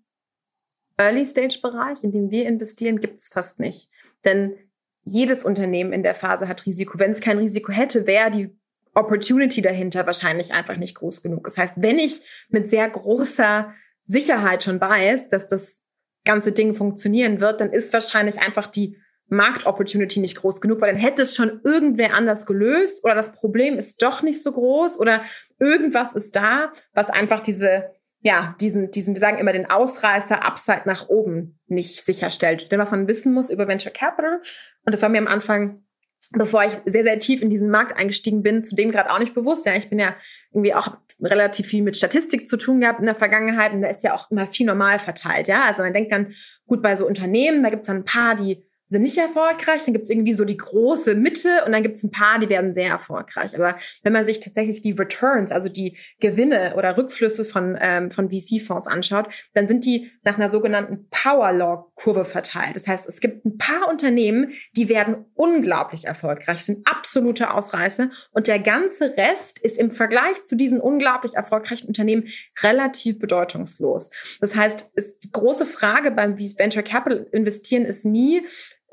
Early-Stage-Bereich, in dem wir investieren, gibt es fast nicht. Denn jedes Unternehmen in der Phase hat Risiko. Wenn es kein Risiko hätte, wäre die Opportunity dahinter wahrscheinlich einfach nicht groß genug. Das heißt, wenn ich mit sehr großer Sicherheit schon weiß, dass das ganze Ding funktionieren wird, dann ist wahrscheinlich einfach die Marktopportunity nicht groß genug, weil dann hätte es schon irgendwer anders gelöst oder das Problem ist doch nicht so groß oder irgendwas ist da, was einfach diese, ja, diesen, diesen, wir sagen immer den Ausreißer Upside nach oben nicht sicherstellt. Denn was man wissen muss über Venture Capital, und das war mir am Anfang bevor ich sehr, sehr tief in diesen Markt eingestiegen bin, zu dem gerade auch nicht bewusst. Ja, ich bin ja irgendwie auch relativ viel mit Statistik zu tun gehabt in der Vergangenheit und da ist ja auch immer viel normal verteilt. Ja, also man denkt dann, gut, bei so Unternehmen, da gibt es dann ein paar, die sind nicht erfolgreich, dann gibt es irgendwie so die große Mitte und dann gibt es ein paar, die werden sehr erfolgreich. Aber wenn man sich tatsächlich die Returns, also die Gewinne oder Rückflüsse von, ähm, von VC-Fonds anschaut, dann sind die nach einer sogenannten Power-Law-Kurve verteilt. Das heißt, es gibt ein paar Unternehmen, die werden unglaublich erfolgreich, sind absolute Ausreißer und der ganze Rest ist im Vergleich zu diesen unglaublich erfolgreichen Unternehmen relativ bedeutungslos. Das heißt, ist die große Frage beim Venture Capital investieren ist nie,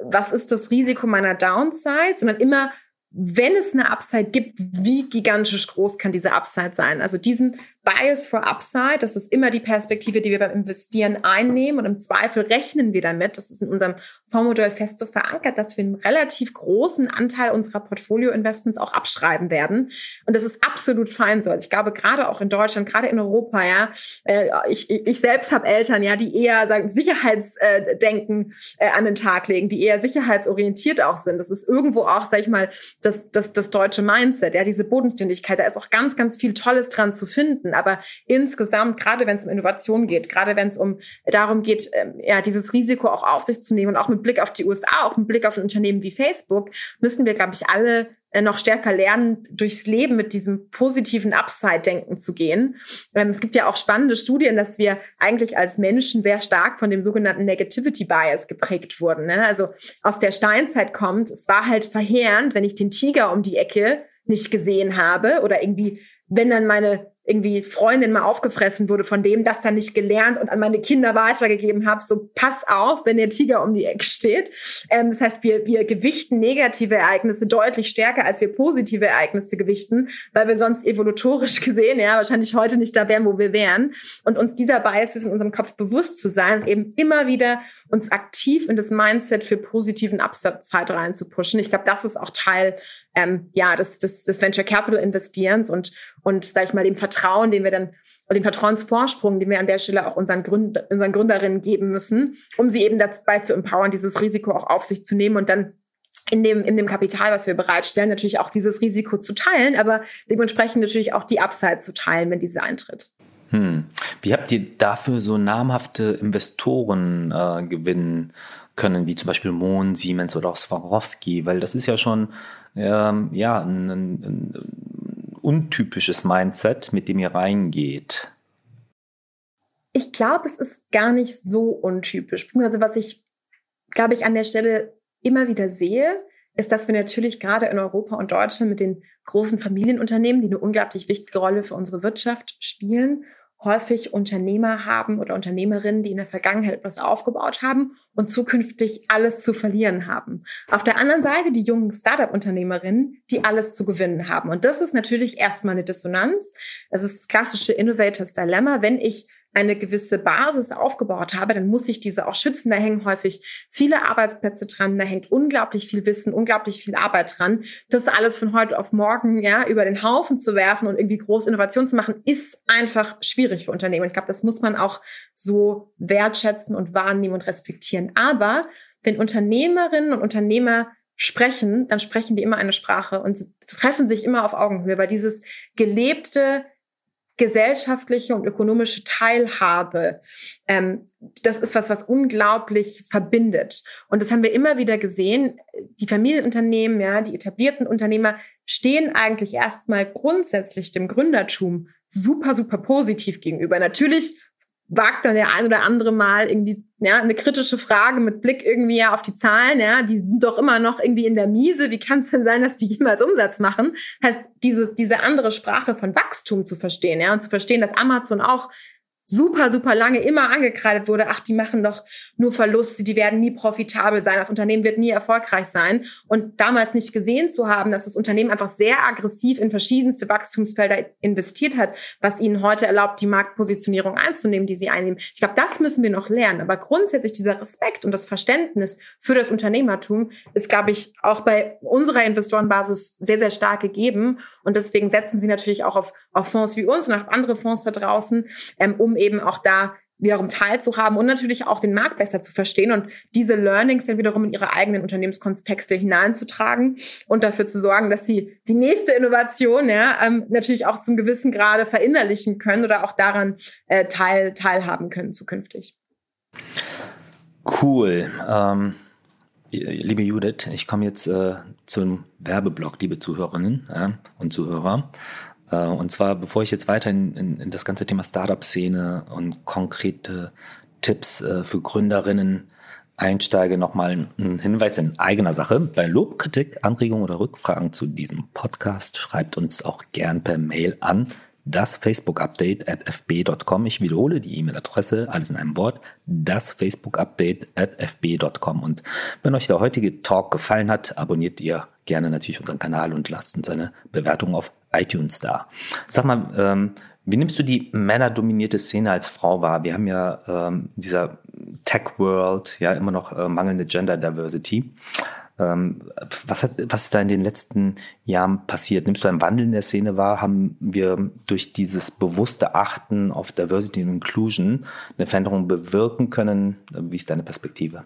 was ist das Risiko meiner Downside, sondern immer, wenn es eine Upside gibt, wie gigantisch groß kann diese Upside sein? Also diesen Bias for Upside, das ist immer die Perspektive, die wir beim Investieren einnehmen und im Zweifel rechnen wir damit, das ist in unserem Fondsmodell fest so verankert, dass wir einen relativ großen Anteil unserer Portfolio-Investments auch abschreiben werden. Und das ist absolut fein so. Also ich glaube, gerade auch in Deutschland, gerade in Europa, ja, äh, ich, ich selbst habe Eltern, ja, die eher sagen, Sicherheitsdenken äh, an den Tag legen, die eher sicherheitsorientiert auch sind. Das ist irgendwo auch, sag ich mal, das, das, das deutsche Mindset, ja, diese Bodenständigkeit. Da ist auch ganz, ganz viel Tolles dran zu finden. Aber insgesamt, gerade wenn es um Innovation geht, gerade wenn es um darum geht, ähm, ja, dieses Risiko auch auf sich zu nehmen und auch mit Blick auf die USA, auch mit Blick auf ein Unternehmen wie Facebook, müssen wir, glaube ich, alle äh, noch stärker lernen, durchs Leben mit diesem positiven Upside-Denken zu gehen. Ähm, es gibt ja auch spannende Studien, dass wir eigentlich als Menschen sehr stark von dem sogenannten Negativity Bias geprägt wurden. Ne? Also aus der Steinzeit kommt, es war halt verheerend, wenn ich den Tiger um die Ecke nicht gesehen habe oder irgendwie, wenn dann meine irgendwie Freundin mal aufgefressen wurde von dem, das dann nicht gelernt und an meine Kinder weitergegeben habe. So pass auf, wenn der Tiger um die Ecke steht. Ähm, das heißt, wir, wir gewichten negative Ereignisse deutlich stärker, als wir positive Ereignisse gewichten, weil wir sonst evolutorisch gesehen ja wahrscheinlich heute nicht da wären, wo wir wären. Und uns dieser Bias in unserem Kopf bewusst zu sein eben immer wieder uns aktiv in das Mindset für positiven Absatzzeit reinzupushen. Ich glaube, das ist auch Teil ähm, ja, des, des, des Venture Capital Investierens und, und sag ich mal, dem Vertrauen, den wir dann, den Vertrauensvorsprung, den wir an der Stelle auch unseren, Gründ, unseren Gründerinnen geben müssen, um sie eben dabei zu empowern, dieses Risiko auch auf sich zu nehmen und dann in dem, in dem Kapital, was wir bereitstellen, natürlich auch dieses Risiko zu teilen, aber dementsprechend natürlich auch die Upside zu teilen, wenn diese eintritt. Hm. Wie habt ihr dafür so namhafte Investoren äh, gewinnen können, wie zum Beispiel Mohn, Siemens oder auch Swarovski? Weil das ist ja schon ähm, ja, ein, ein, ein untypisches Mindset, mit dem ihr reingeht. Ich glaube, es ist gar nicht so untypisch. Also was ich, glaube ich, an der Stelle immer wieder sehe, ist, dass wir natürlich gerade in Europa und Deutschland mit den großen Familienunternehmen, die eine unglaublich wichtige Rolle für unsere Wirtschaft spielen, häufig Unternehmer haben oder Unternehmerinnen, die in der Vergangenheit etwas aufgebaut haben und zukünftig alles zu verlieren haben. Auf der anderen Seite die jungen Startup-Unternehmerinnen, die alles zu gewinnen haben. Und das ist natürlich erstmal eine Dissonanz. Das ist das klassische Innovators Dilemma. Wenn ich eine gewisse Basis aufgebaut habe, dann muss ich diese auch schützen. Da hängen häufig viele Arbeitsplätze dran, da hängt unglaublich viel Wissen, unglaublich viel Arbeit dran. Das alles von heute auf morgen ja über den Haufen zu werfen und irgendwie große Innovation zu machen, ist einfach schwierig für Unternehmen. Ich glaube, das muss man auch so wertschätzen und wahrnehmen und respektieren. Aber wenn Unternehmerinnen und Unternehmer sprechen, dann sprechen die immer eine Sprache und treffen sich immer auf Augenhöhe, weil dieses gelebte gesellschaftliche und ökonomische Teilhabe. Ähm, das ist was, was unglaublich verbindet. Und das haben wir immer wieder gesehen. Die Familienunternehmen, ja, die etablierten Unternehmer stehen eigentlich erstmal grundsätzlich dem Gründertum super, super positiv gegenüber. Natürlich wagt dann der ein oder andere mal irgendwie ja, eine kritische Frage mit Blick irgendwie ja auf die Zahlen, ja, die sind doch immer noch irgendwie in der Miese. Wie kann es denn sein, dass die jemals Umsatz machen? Heißt, dieses, diese andere Sprache von Wachstum zu verstehen, ja, und zu verstehen, dass Amazon auch super, super lange immer angekreidet wurde, ach, die machen doch nur Verluste, die werden nie profitabel sein, das Unternehmen wird nie erfolgreich sein. Und damals nicht gesehen zu haben, dass das Unternehmen einfach sehr aggressiv in verschiedenste Wachstumsfelder investiert hat, was ihnen heute erlaubt, die Marktpositionierung einzunehmen, die sie einnehmen. Ich glaube, das müssen wir noch lernen. Aber grundsätzlich dieser Respekt und das Verständnis für das Unternehmertum ist, glaube ich, auch bei unserer Investorenbasis sehr, sehr stark gegeben. Und deswegen setzen sie natürlich auch auf, auf Fonds wie uns und auf andere Fonds da draußen, ähm, um eben auch da wiederum teilzuhaben und natürlich auch den Markt besser zu verstehen und diese Learnings dann wiederum in ihre eigenen Unternehmenskontexte hineinzutragen und dafür zu sorgen, dass sie die nächste Innovation ja, ähm, natürlich auch zum gewissen Grade verinnerlichen können oder auch daran äh, teil, teilhaben können zukünftig. Cool. Ähm, liebe Judith, ich komme jetzt äh, zum Werbeblock, liebe Zuhörerinnen äh, und Zuhörer. Äh, und zwar, bevor ich jetzt weiter in, in, in das ganze Thema Startup-Szene und konkrete Tipps äh, für Gründerinnen einsteige, nochmal ein Hinweis in eigener Sache. Bei Lob, Kritik, Anregungen oder Rückfragen zu diesem Podcast schreibt uns auch gern per Mail an das Facebook-Update at fb.com. Ich wiederhole die E-Mail-Adresse, alles in einem Wort, das Facebook-Update at fb.com. Und wenn euch der heutige Talk gefallen hat, abonniert ihr gerne natürlich unseren Kanal und lasst uns eine Bewertung auf iTunes da. Sag mal, ähm, wie nimmst du die männerdominierte Szene als Frau wahr? Wir haben ja ähm, in dieser Tech-World ja immer noch äh, mangelnde Gender Diversity. Ähm, was, hat, was ist da in den letzten Jahren passiert? Nimmst du einen Wandel in der Szene wahr? Haben wir durch dieses bewusste Achten auf Diversity und Inclusion eine Veränderung bewirken können? Wie ist deine Perspektive?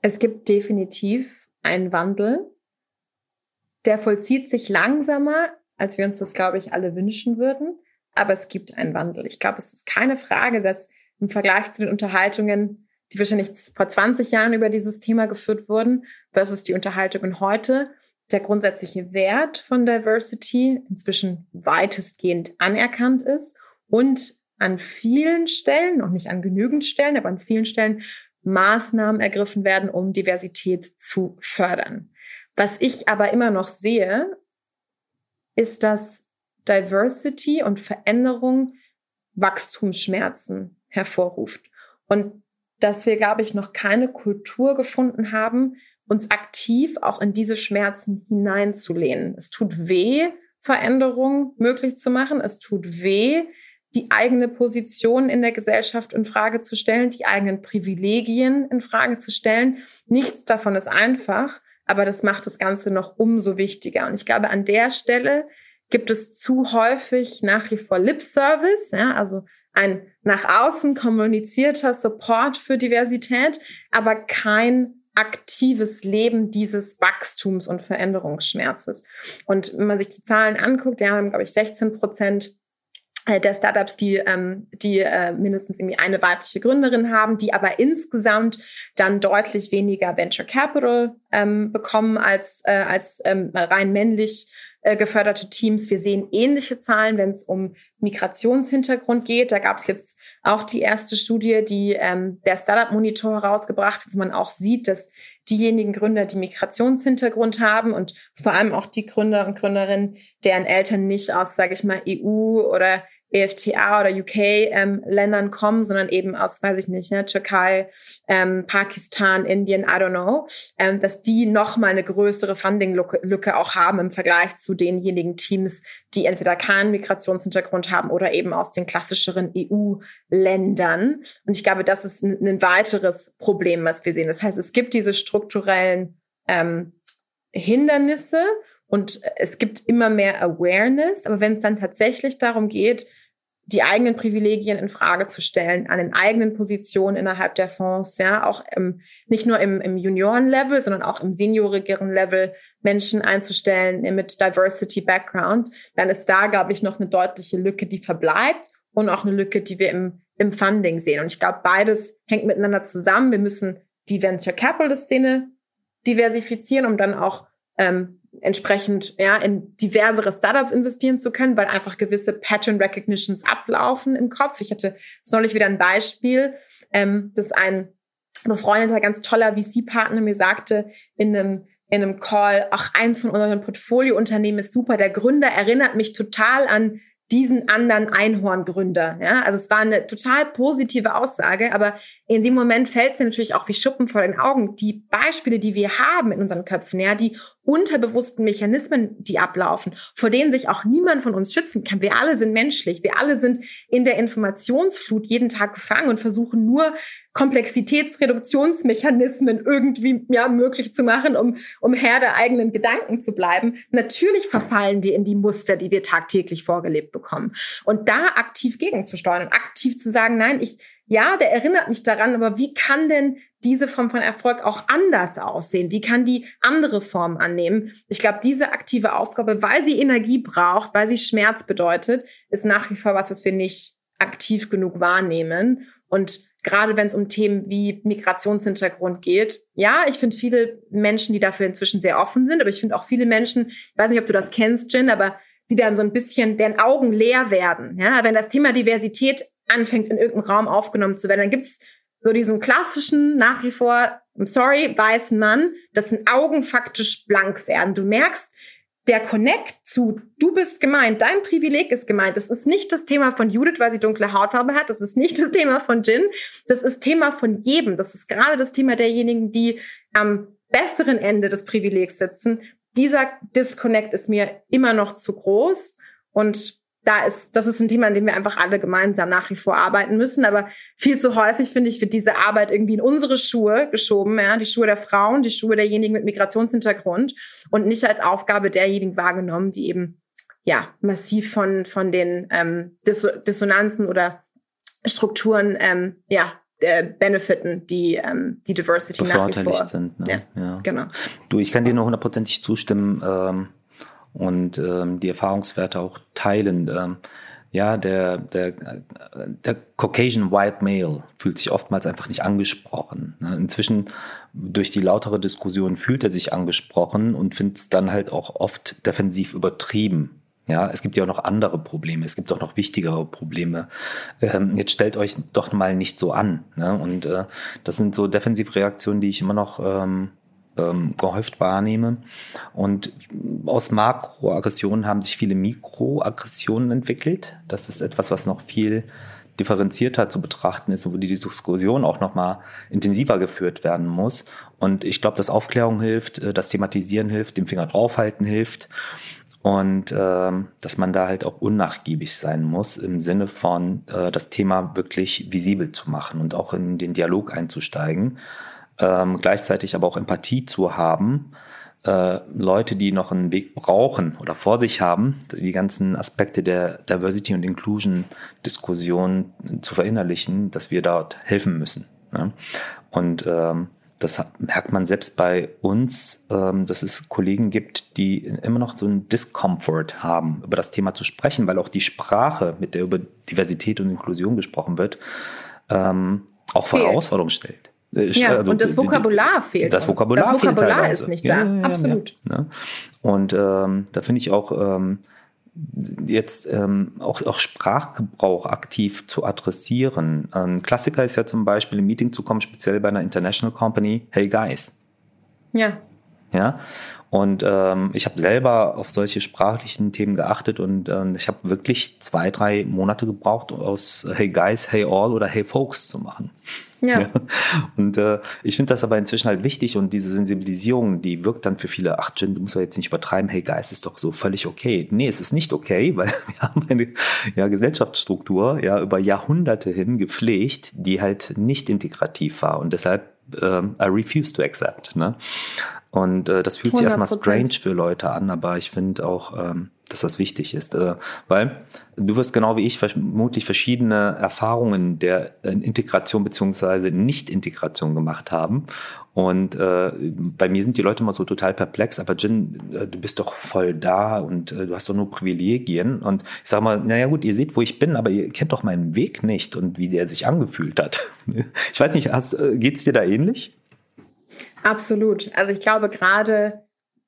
Es gibt definitiv einen Wandel der vollzieht sich langsamer, als wir uns das, glaube ich, alle wünschen würden. Aber es gibt einen Wandel. Ich glaube, es ist keine Frage, dass im Vergleich zu den Unterhaltungen, die wahrscheinlich vor 20 Jahren über dieses Thema geführt wurden, versus die Unterhaltungen heute, der grundsätzliche Wert von Diversity inzwischen weitestgehend anerkannt ist und an vielen Stellen, noch nicht an genügend Stellen, aber an vielen Stellen Maßnahmen ergriffen werden, um Diversität zu fördern. Was ich aber immer noch sehe, ist, dass Diversity und Veränderung Wachstumsschmerzen hervorruft. Und dass wir, glaube ich, noch keine Kultur gefunden haben, uns aktiv auch in diese Schmerzen hineinzulehnen. Es tut weh, Veränderungen möglich zu machen. Es tut weh, die eigene Position in der Gesellschaft in Frage zu stellen, die eigenen Privilegien in Frage zu stellen. Nichts davon ist einfach, aber das macht das Ganze noch umso wichtiger. Und ich glaube, an der Stelle gibt es zu häufig nach wie vor Lip Service, ja, also ein nach außen kommunizierter Support für Diversität, aber kein aktives Leben dieses Wachstums und Veränderungsschmerzes. Und wenn man sich die Zahlen anguckt, wir haben, glaube ich, 16 Prozent der Startups, die, ähm, die äh, mindestens irgendwie eine weibliche Gründerin haben, die aber insgesamt dann deutlich weniger Venture Capital ähm, bekommen als, äh, als ähm, rein männlich äh, geförderte Teams. Wir sehen ähnliche Zahlen, wenn es um Migrationshintergrund geht. Da gab es jetzt auch die erste Studie, die ähm, der Startup Monitor herausgebracht hat, wo man auch sieht, dass diejenigen Gründer, die Migrationshintergrund haben und vor allem auch die Gründer und Gründerinnen, deren Eltern nicht aus, sage ich mal, EU oder EFTA oder UK-Ländern ähm, kommen, sondern eben aus, weiß ich nicht, ne, Türkei, ähm, Pakistan, Indien, I don't know, ähm, dass die nochmal eine größere Funding-Lücke auch haben im Vergleich zu denjenigen Teams, die entweder keinen Migrationshintergrund haben oder eben aus den klassischeren EU-Ländern. Und ich glaube, das ist ein, ein, weiteres Problem, was wir sehen. Das heißt, es gibt diese strukturellen ähm, Hindernisse und es gibt immer mehr Awareness. Aber wenn es dann tatsächlich darum geht, die eigenen Privilegien in Frage zu stellen, an den eigenen Positionen innerhalb der Fonds, ja, auch im, nicht nur im, im Junioren-Level, sondern auch im seniorigeren Level Menschen einzustellen mit Diversity Background, dann ist da, glaube ich, noch eine deutliche Lücke, die verbleibt und auch eine Lücke, die wir im, im Funding sehen. Und ich glaube, beides hängt miteinander zusammen. Wir müssen die Venture Capital Szene diversifizieren, um dann auch ähm, entsprechend ja, in diversere Startups investieren zu können, weil einfach gewisse Pattern Recognitions ablaufen im Kopf. Ich hatte neulich wieder ein Beispiel, ähm, dass ein befreundeter, ganz toller VC-Partner mir sagte in einem in einem Call, ach, eins von unseren Portfoliounternehmen ist super. Der Gründer erinnert mich total an diesen anderen Einhorngründer. Ja, also es war eine total positive Aussage, aber in dem Moment fällt es natürlich auch wie Schuppen vor den Augen. Die Beispiele, die wir haben in unseren Köpfen, ja, die unterbewussten Mechanismen, die ablaufen, vor denen sich auch niemand von uns schützen kann. Wir alle sind menschlich. Wir alle sind in der Informationsflut jeden Tag gefangen und versuchen nur Komplexitätsreduktionsmechanismen irgendwie ja, möglich zu machen, um, um Herr der eigenen Gedanken zu bleiben. Natürlich verfallen wir in die Muster, die wir tagtäglich vorgelebt bekommen. Und da aktiv gegenzusteuern und aktiv zu sagen, nein, ich, ja, der erinnert mich daran, aber wie kann denn diese Form von Erfolg auch anders aussehen? Wie kann die andere Form annehmen? Ich glaube, diese aktive Aufgabe, weil sie Energie braucht, weil sie Schmerz bedeutet, ist nach wie vor was, was wir nicht aktiv genug wahrnehmen. Und gerade wenn es um Themen wie Migrationshintergrund geht. Ja, ich finde viele Menschen, die dafür inzwischen sehr offen sind, aber ich finde auch viele Menschen, ich weiß nicht, ob du das kennst, Jen, aber die dann so ein bisschen, deren Augen leer werden. Ja, wenn das Thema Diversität anfängt, in irgendeinem Raum aufgenommen zu werden, dann gibt's so diesen klassischen, nach wie vor, I'm sorry, weißen Mann, dessen Augen faktisch blank werden. Du merkst, der Connect zu, du bist gemeint, dein Privileg ist gemeint. Das ist nicht das Thema von Judith, weil sie dunkle Hautfarbe hat. Das ist nicht das Thema von Jin. Das ist Thema von jedem. Das ist gerade das Thema derjenigen, die am besseren Ende des Privilegs sitzen. Dieser Disconnect ist mir immer noch zu groß. Und da ist, das ist ein Thema, an dem wir einfach alle gemeinsam nach wie vor arbeiten müssen. Aber viel zu häufig, finde ich, wird diese Arbeit irgendwie in unsere Schuhe geschoben, ja, die Schuhe der Frauen, die Schuhe derjenigen mit Migrationshintergrund und nicht als Aufgabe derjenigen wahrgenommen, die eben ja massiv von, von den ähm, Dissonanzen oder Strukturen ähm, ja, äh, benefiten, die ähm, die Diversity nach wie vor sind. Ne? Ja, ja, genau. Du, ich kann dir nur hundertprozentig zustimmen. Ähm und ähm, die Erfahrungswerte auch teilen. Ähm, ja, der, der, der Caucasian White Male fühlt sich oftmals einfach nicht angesprochen. Ne? Inzwischen durch die lautere Diskussion fühlt er sich angesprochen und findet es dann halt auch oft defensiv übertrieben. Ja, es gibt ja auch noch andere Probleme, es gibt auch noch wichtigere Probleme. Ähm, jetzt stellt euch doch mal nicht so an. Ne? Und äh, das sind so Defensivreaktionen, die ich immer noch ähm, ähm, gehäuft wahrnehme. Und aus Makroaggressionen haben sich viele Mikroaggressionen entwickelt. Das ist etwas, was noch viel differenzierter zu betrachten ist und wo die Diskussion auch nochmal intensiver geführt werden muss. Und ich glaube, dass Aufklärung hilft, äh, das Thematisieren hilft, dem Finger draufhalten hilft und ähm, dass man da halt auch unnachgiebig sein muss im Sinne von äh, das Thema wirklich visibel zu machen und auch in den Dialog einzusteigen, ähm, gleichzeitig aber auch Empathie zu haben, äh, Leute, die noch einen Weg brauchen oder vor sich haben, die ganzen Aspekte der Diversity und Inclusion Diskussion zu verinnerlichen, dass wir dort helfen müssen. Ne? Und ähm, das merkt man selbst bei uns, ähm, dass es Kollegen gibt, die immer noch so einen Discomfort haben, über das Thema zu sprechen, weil auch die Sprache, mit der über Diversität und Inklusion gesprochen wird, ähm, auch vor Herausforderungen stellt. Äh, ja, also, und das Vokabular fehlt. Das Vokabular, das Vokabular ist nicht da. Ja, ja, Absolut. Ja, und ähm, da finde ich auch ähm, jetzt ähm, auch, auch Sprachgebrauch aktiv zu adressieren. Ein Klassiker ist ja zum Beispiel im Meeting zu kommen, speziell bei einer International Company, hey guys. Ja. Ja. Und ähm, ich habe selber auf solche sprachlichen Themen geachtet und ähm, ich habe wirklich zwei, drei Monate gebraucht, aus Hey Guys, Hey All oder Hey Folks zu machen. Ja. ja. Und äh, ich finde das aber inzwischen halt wichtig und diese Sensibilisierung, die wirkt dann für viele, ach Jin, du musst ja jetzt nicht übertreiben, hey Geist ist doch so völlig okay. Nee, es ist nicht okay, weil wir haben eine ja, Gesellschaftsstruktur ja über Jahrhunderte hin gepflegt, die halt nicht integrativ war und deshalb ähm, I refuse to accept. Ne? Und äh, das fühlt 100%. sich erstmal strange für Leute an, aber ich finde auch, ähm, dass das wichtig ist. Äh, weil du wirst genau wie ich vermutlich verschiedene Erfahrungen der äh, Integration beziehungsweise Nicht-Integration gemacht haben. Und äh, bei mir sind die Leute immer so total perplex, aber Jin, äh, du bist doch voll da und äh, du hast doch nur Privilegien. Und ich sage mal, naja gut, ihr seht, wo ich bin, aber ihr kennt doch meinen Weg nicht und wie der sich angefühlt hat. ich weiß nicht, hast, äh, geht's dir da ähnlich? Absolut. Also ich glaube gerade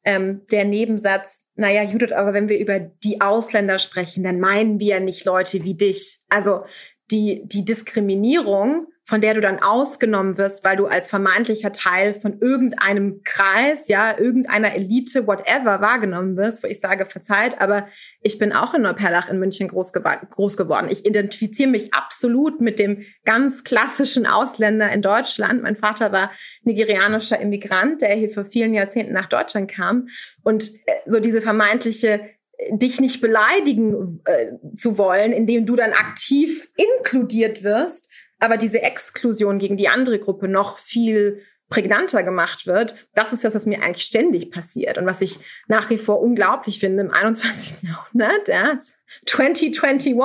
ähm, der Nebensatz, naja, Judith, aber wenn wir über die Ausländer sprechen, dann meinen wir ja nicht Leute wie dich. Also die, die Diskriminierung von der du dann ausgenommen wirst, weil du als vermeintlicher Teil von irgendeinem Kreis, ja, irgendeiner Elite, whatever, wahrgenommen wirst, wo ich sage, verzeiht, aber ich bin auch in Neuperlach in München groß, groß geworden. Ich identifiziere mich absolut mit dem ganz klassischen Ausländer in Deutschland. Mein Vater war nigerianischer Immigrant, der hier vor vielen Jahrzehnten nach Deutschland kam. Und äh, so diese vermeintliche äh, dich nicht beleidigen äh, zu wollen, indem du dann aktiv inkludiert wirst, aber diese Exklusion gegen die andere Gruppe noch viel prägnanter gemacht wird, das ist das, was mir eigentlich ständig passiert und was ich nach wie vor unglaublich finde im 21. Jahrhundert, ja, 2021,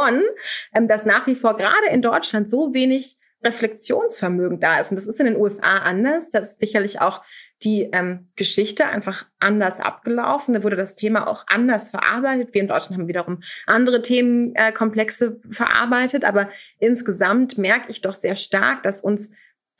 ähm, dass nach wie vor gerade in Deutschland so wenig Reflexionsvermögen da ist. Und das ist in den USA anders. Das ist sicherlich auch die ähm, Geschichte einfach anders abgelaufen. Da wurde das Thema auch anders verarbeitet. Wir in Deutschland haben wiederum andere Themenkomplexe äh, verarbeitet. Aber insgesamt merke ich doch sehr stark, dass uns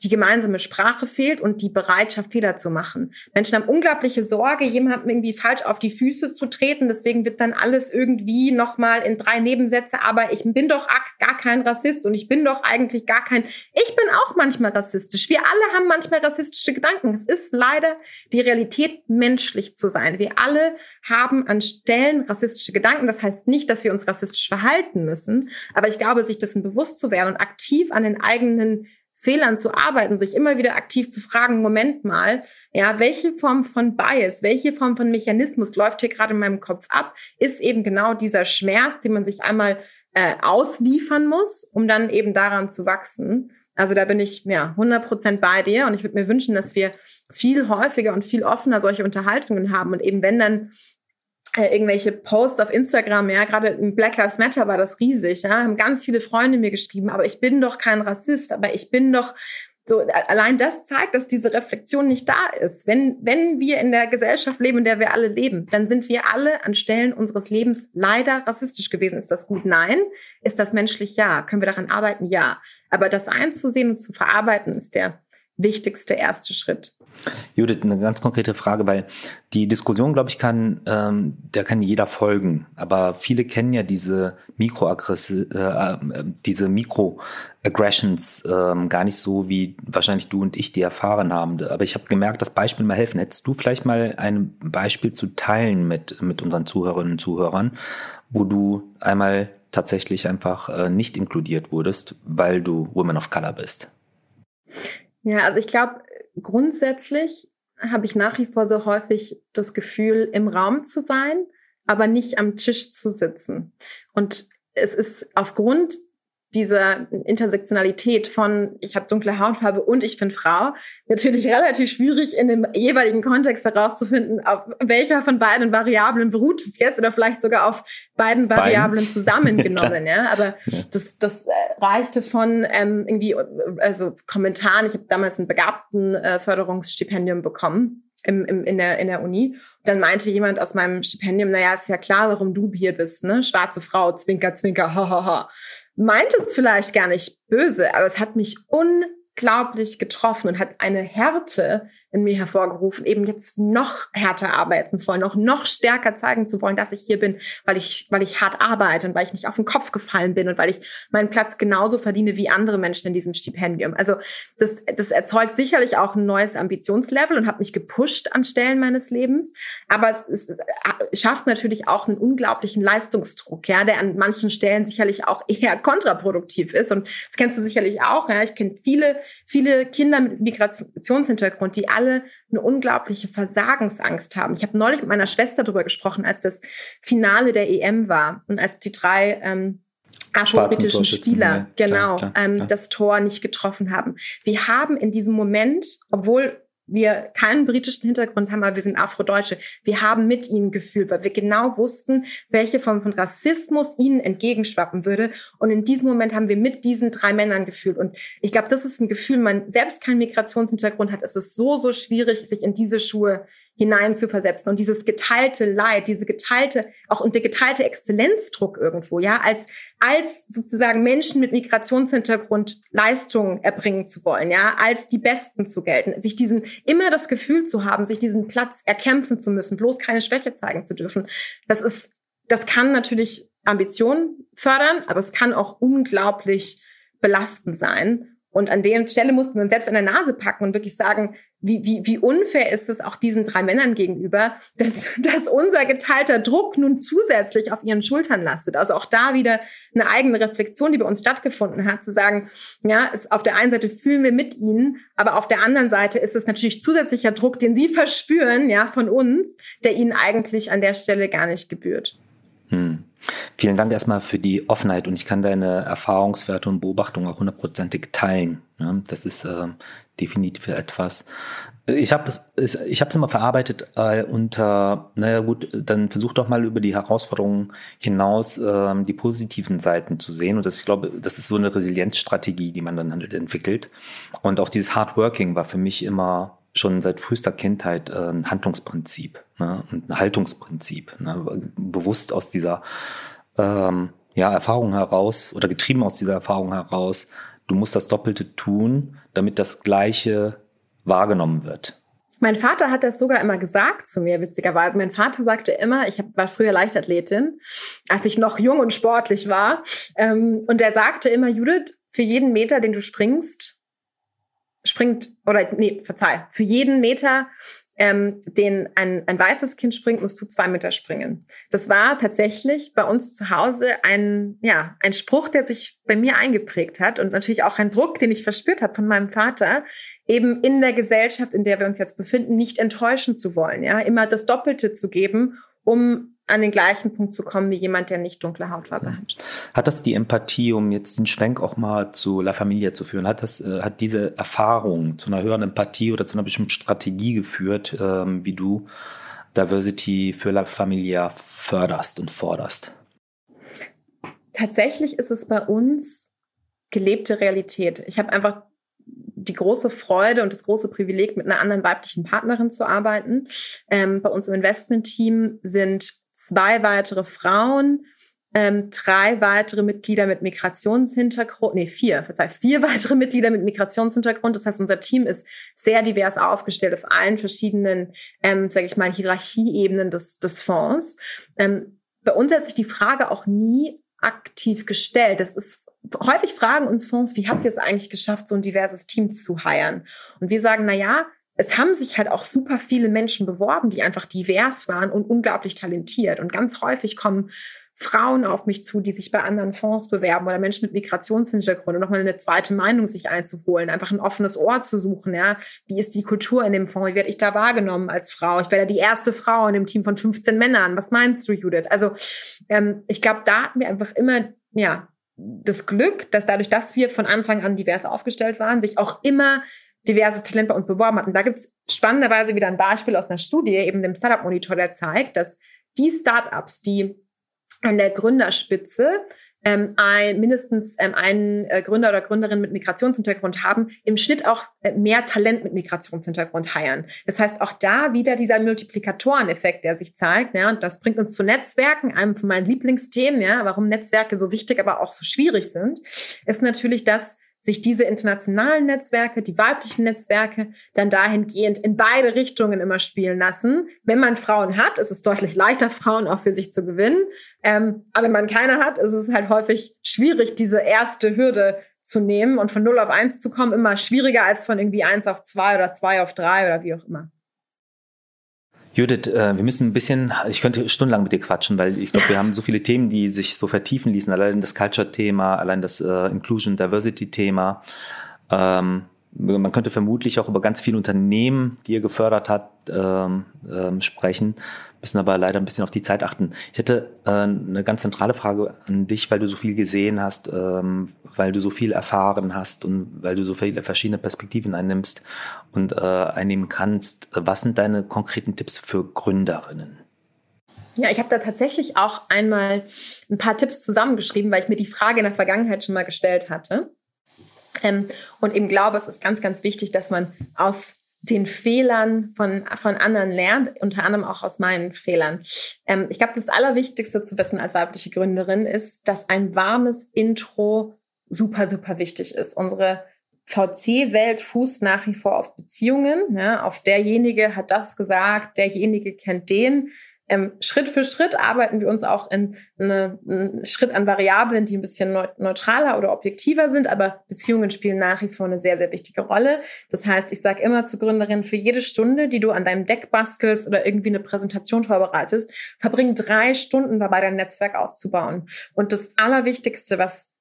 die gemeinsame Sprache fehlt und die Bereitschaft, Fehler zu machen. Menschen haben unglaubliche Sorge, jemandem irgendwie falsch auf die Füße zu treten. Deswegen wird dann alles irgendwie nochmal in drei Nebensätze. Aber ich bin doch gar kein Rassist und ich bin doch eigentlich gar kein. Ich bin auch manchmal rassistisch. Wir alle haben manchmal rassistische Gedanken. Es ist leider die Realität, menschlich zu sein. Wir alle haben an Stellen rassistische Gedanken. Das heißt nicht, dass wir uns rassistisch verhalten müssen. Aber ich glaube, sich dessen bewusst zu werden und aktiv an den eigenen Fehlern zu arbeiten, sich immer wieder aktiv zu fragen, Moment mal, ja, welche Form von Bias, welche Form von Mechanismus läuft hier gerade in meinem Kopf ab, ist eben genau dieser Schmerz, den man sich einmal äh, ausliefern muss, um dann eben daran zu wachsen. Also da bin ich ja 100 Prozent bei dir und ich würde mir wünschen, dass wir viel häufiger und viel offener solche Unterhaltungen haben und eben wenn dann äh, irgendwelche Posts auf Instagram, ja, gerade im Black Lives Matter war das riesig, ja, haben ganz viele Freunde mir geschrieben, aber ich bin doch kein Rassist, aber ich bin doch so, allein das zeigt, dass diese Reflexion nicht da ist. Wenn, wenn wir in der Gesellschaft leben, in der wir alle leben, dann sind wir alle an Stellen unseres Lebens leider rassistisch gewesen. Ist das gut? Nein. Ist das menschlich? Ja. Können wir daran arbeiten? Ja. Aber das einzusehen und zu verarbeiten ist der wichtigste erste Schritt. Judith, eine ganz konkrete Frage, weil die Diskussion, glaube ich, kann, ähm, der kann jeder folgen. Aber viele kennen ja diese Mikroaggresse, äh, diese Mikroaggressions ähm, gar nicht so, wie wahrscheinlich du und ich die erfahren haben. Aber ich habe gemerkt, das Beispiel mal helfen. Hättest du vielleicht mal ein Beispiel zu teilen mit, mit unseren Zuhörerinnen und Zuhörern, wo du einmal tatsächlich einfach äh, nicht inkludiert wurdest, weil du Women of Color bist? Ja, also ich glaube, grundsätzlich habe ich nach wie vor so häufig das Gefühl, im Raum zu sein, aber nicht am Tisch zu sitzen. Und es ist aufgrund dieser Intersektionalität von ich habe dunkle Hautfarbe und ich bin Frau natürlich relativ schwierig in dem jeweiligen Kontext herauszufinden, auf welcher von beiden Variablen beruht es jetzt oder vielleicht sogar auf beiden Variablen beiden. zusammengenommen. ja, aber das, das äh, reichte von ähm, irgendwie also Kommentaren. Ich habe damals ein begabten äh, Förderungsstipendium bekommen. Im, im, in, der, in der Uni. Dann meinte jemand aus meinem Stipendium, naja, ist ja klar, warum du hier bist, ne? Schwarze Frau, Zwinker, Zwinker, ha, ha, ha meinte es vielleicht gar nicht böse, aber es hat mich unglaublich getroffen und hat eine Härte in mir hervorgerufen, eben jetzt noch härter arbeiten zu wollen, noch, noch stärker zeigen zu wollen, dass ich hier bin, weil ich, weil ich hart arbeite und weil ich nicht auf den Kopf gefallen bin und weil ich meinen Platz genauso verdiene wie andere Menschen in diesem Stipendium. Also das, das erzeugt sicherlich auch ein neues Ambitionslevel und hat mich gepusht an Stellen meines Lebens. Aber es, es, es schafft natürlich auch einen unglaublichen Leistungsdruck, ja, der an manchen Stellen sicherlich auch eher kontraproduktiv ist. Und das kennst du sicherlich auch. Ja. Ich kenne viele, viele Kinder mit Migrationshintergrund, die alle alle eine unglaubliche Versagensangst haben. Ich habe neulich mit meiner Schwester darüber gesprochen, als das Finale der EM war und als die drei ähm, afro-britischen Spieler ja, genau klar, klar, ähm, klar. das Tor nicht getroffen haben. Wir haben in diesem Moment, obwohl wir keinen britischen Hintergrund haben, aber wir sind Afrodeutsche. Wir haben mit ihnen gefühlt, weil wir genau wussten, welche Form von Rassismus ihnen entgegenschwappen würde. Und in diesem Moment haben wir mit diesen drei Männern gefühlt. Und ich glaube, das ist ein Gefühl, man selbst keinen Migrationshintergrund hat, ist es so, so schwierig, sich in diese Schuhe hineinzuversetzen und dieses geteilte Leid, diese geteilte, auch und der geteilte Exzellenzdruck irgendwo, ja, als, als sozusagen Menschen mit Migrationshintergrund Leistungen erbringen zu wollen, ja, als die Besten zu gelten, sich diesen, immer das Gefühl zu haben, sich diesen Platz erkämpfen zu müssen, bloß keine Schwäche zeigen zu dürfen. Das ist, das kann natürlich Ambitionen fördern, aber es kann auch unglaublich belastend sein. Und an der Stelle mussten wir uns selbst an der Nase packen und wirklich sagen, wie, wie, wie unfair ist es auch diesen drei Männern gegenüber, dass, dass unser geteilter Druck nun zusätzlich auf ihren Schultern lastet. Also auch da wieder eine eigene Reflexion, die bei uns stattgefunden hat, zu sagen, ja, es, auf der einen Seite fühlen wir mit ihnen, aber auf der anderen Seite ist es natürlich zusätzlicher Druck, den sie verspüren, ja, von uns, der ihnen eigentlich an der Stelle gar nicht gebührt. Hm. Vielen Dank erstmal für die Offenheit und ich kann deine Erfahrungswerte und Beobachtungen auch hundertprozentig teilen. Ja, das ist äh, definitiv etwas. Ich habe es ich hab's immer verarbeitet äh, unter, naja gut, dann versuch doch mal über die Herausforderungen hinaus äh, die positiven Seiten zu sehen. Und das, ich glaube, das ist so eine Resilienzstrategie, die man dann halt entwickelt. Und auch dieses Hardworking war für mich immer schon seit frühester Kindheit äh, ein Handlungsprinzip ne? und ein Haltungsprinzip. Ne? Bewusst aus dieser ähm, ja, Erfahrung heraus oder getrieben aus dieser Erfahrung heraus, du musst das Doppelte tun, damit das Gleiche wahrgenommen wird. Mein Vater hat das sogar immer gesagt zu mir, witzigerweise. Mein Vater sagte immer, ich war früher Leichtathletin, als ich noch jung und sportlich war. Ähm, und er sagte immer, Judith, für jeden Meter, den du springst, springt, oder nee, verzeih, für jeden Meter, ähm, den ein, ein weißes Kind springt, musst du zwei Meter springen. Das war tatsächlich bei uns zu Hause ein, ja, ein Spruch, der sich bei mir eingeprägt hat und natürlich auch ein Druck, den ich verspürt habe von meinem Vater, eben in der Gesellschaft, in der wir uns jetzt befinden, nicht enttäuschen zu wollen, ja, immer das Doppelte zu geben, um an den gleichen Punkt zu kommen wie jemand, der nicht dunkle Hautfarbe hat. Hat das die Empathie, um jetzt den Schwenk auch mal zu La Familia zu führen, hat das, äh, hat diese Erfahrung zu einer höheren Empathie oder zu einer bestimmten Strategie geführt, ähm, wie du Diversity für La Familia förderst und forderst? Tatsächlich ist es bei uns gelebte Realität. Ich habe einfach die große Freude und das große Privileg, mit einer anderen weiblichen Partnerin zu arbeiten. Ähm, bei uns im Investment-Team sind zwei weitere Frauen, ähm, drei weitere Mitglieder mit Migrationshintergrund, nee, vier, verzeih, vier weitere Mitglieder mit Migrationshintergrund. Das heißt, unser Team ist sehr divers aufgestellt auf allen verschiedenen, ähm, sage ich mal, Hierarchieebenen des, des Fonds. Ähm, bei uns hat sich die Frage auch nie aktiv gestellt. Das ist häufig fragen uns Fonds, wie habt ihr es eigentlich geschafft, so ein diverses Team zu heiren? Und wir sagen, na ja, es haben sich halt auch super viele Menschen beworben, die einfach divers waren und unglaublich talentiert. Und ganz häufig kommen Frauen auf mich zu, die sich bei anderen Fonds bewerben oder Menschen mit Migrationshintergrund und nochmal eine zweite Meinung sich einzuholen, einfach ein offenes Ohr zu suchen. Ja, wie ist die Kultur in dem Fonds? Wie werde ich da wahrgenommen als Frau? Ich werde die erste Frau in dem Team von 15 Männern. Was meinst du, Judith? Also ähm, ich glaube, da hatten wir einfach immer ja das Glück, dass dadurch, dass wir von Anfang an divers aufgestellt waren, sich auch immer diverses Talent bei uns beworben hat. Und da gibt es spannenderweise wieder ein Beispiel aus einer Studie, eben dem Startup Monitor, der zeigt, dass die Startups, die an der Gründerspitze ähm, ein, mindestens ähm, einen äh, Gründer oder Gründerin mit Migrationshintergrund haben, im Schnitt auch äh, mehr Talent mit Migrationshintergrund heiern. Das heißt, auch da wieder dieser Multiplikatoreneffekt, der sich zeigt. Ja, und das bringt uns zu Netzwerken, einem von meinen Lieblingsthemen, ja, warum Netzwerke so wichtig, aber auch so schwierig sind, ist natürlich, dass sich diese internationalen Netzwerke, die weiblichen Netzwerke, dann dahingehend in beide Richtungen immer spielen lassen. Wenn man Frauen hat, ist es deutlich leichter, Frauen auch für sich zu gewinnen. Ähm, aber wenn man keine hat, ist es halt häufig schwierig, diese erste Hürde zu nehmen und von 0 auf 1 zu kommen, immer schwieriger als von irgendwie 1 auf 2 oder 2 auf 3 oder wie auch immer. Judith, äh, wir müssen ein bisschen, ich könnte stundenlang mit dir quatschen, weil ich glaube, wir haben so viele Themen, die sich so vertiefen ließen. Allein das Culture-Thema, allein das äh, Inclusion, Diversity-Thema. Ähm, man könnte vermutlich auch über ganz viele Unternehmen, die ihr gefördert habt, ähm, ähm, sprechen müssen aber leider ein bisschen auf die Zeit achten. Ich hätte äh, eine ganz zentrale Frage an dich, weil du so viel gesehen hast, ähm, weil du so viel erfahren hast und weil du so viele verschiedene Perspektiven einnimmst und äh, einnehmen kannst. Was sind deine konkreten Tipps für Gründerinnen? Ja, ich habe da tatsächlich auch einmal ein paar Tipps zusammengeschrieben, weil ich mir die Frage in der Vergangenheit schon mal gestellt hatte. Ähm, und eben glaube, es ist ganz, ganz wichtig, dass man aus den Fehlern von, von anderen lernt, unter anderem auch aus meinen Fehlern. Ähm, ich glaube, das Allerwichtigste zu wissen als weibliche Gründerin ist, dass ein warmes Intro super, super wichtig ist. Unsere VC-Welt fußt nach wie vor auf Beziehungen. Ja, auf derjenige hat das gesagt, derjenige kennt den ähm, Schritt für Schritt arbeiten wir uns auch in eine, einen Schritt an Variablen, die ein bisschen neutraler oder objektiver sind, aber Beziehungen spielen nach wie vor eine sehr, sehr wichtige Rolle. Das heißt, ich sage immer zu Gründerinnen, für jede Stunde, die du an deinem Deck bastelst oder irgendwie eine Präsentation vorbereitest, verbring drei Stunden dabei, dein Netzwerk auszubauen. Und das Allerwichtigste, was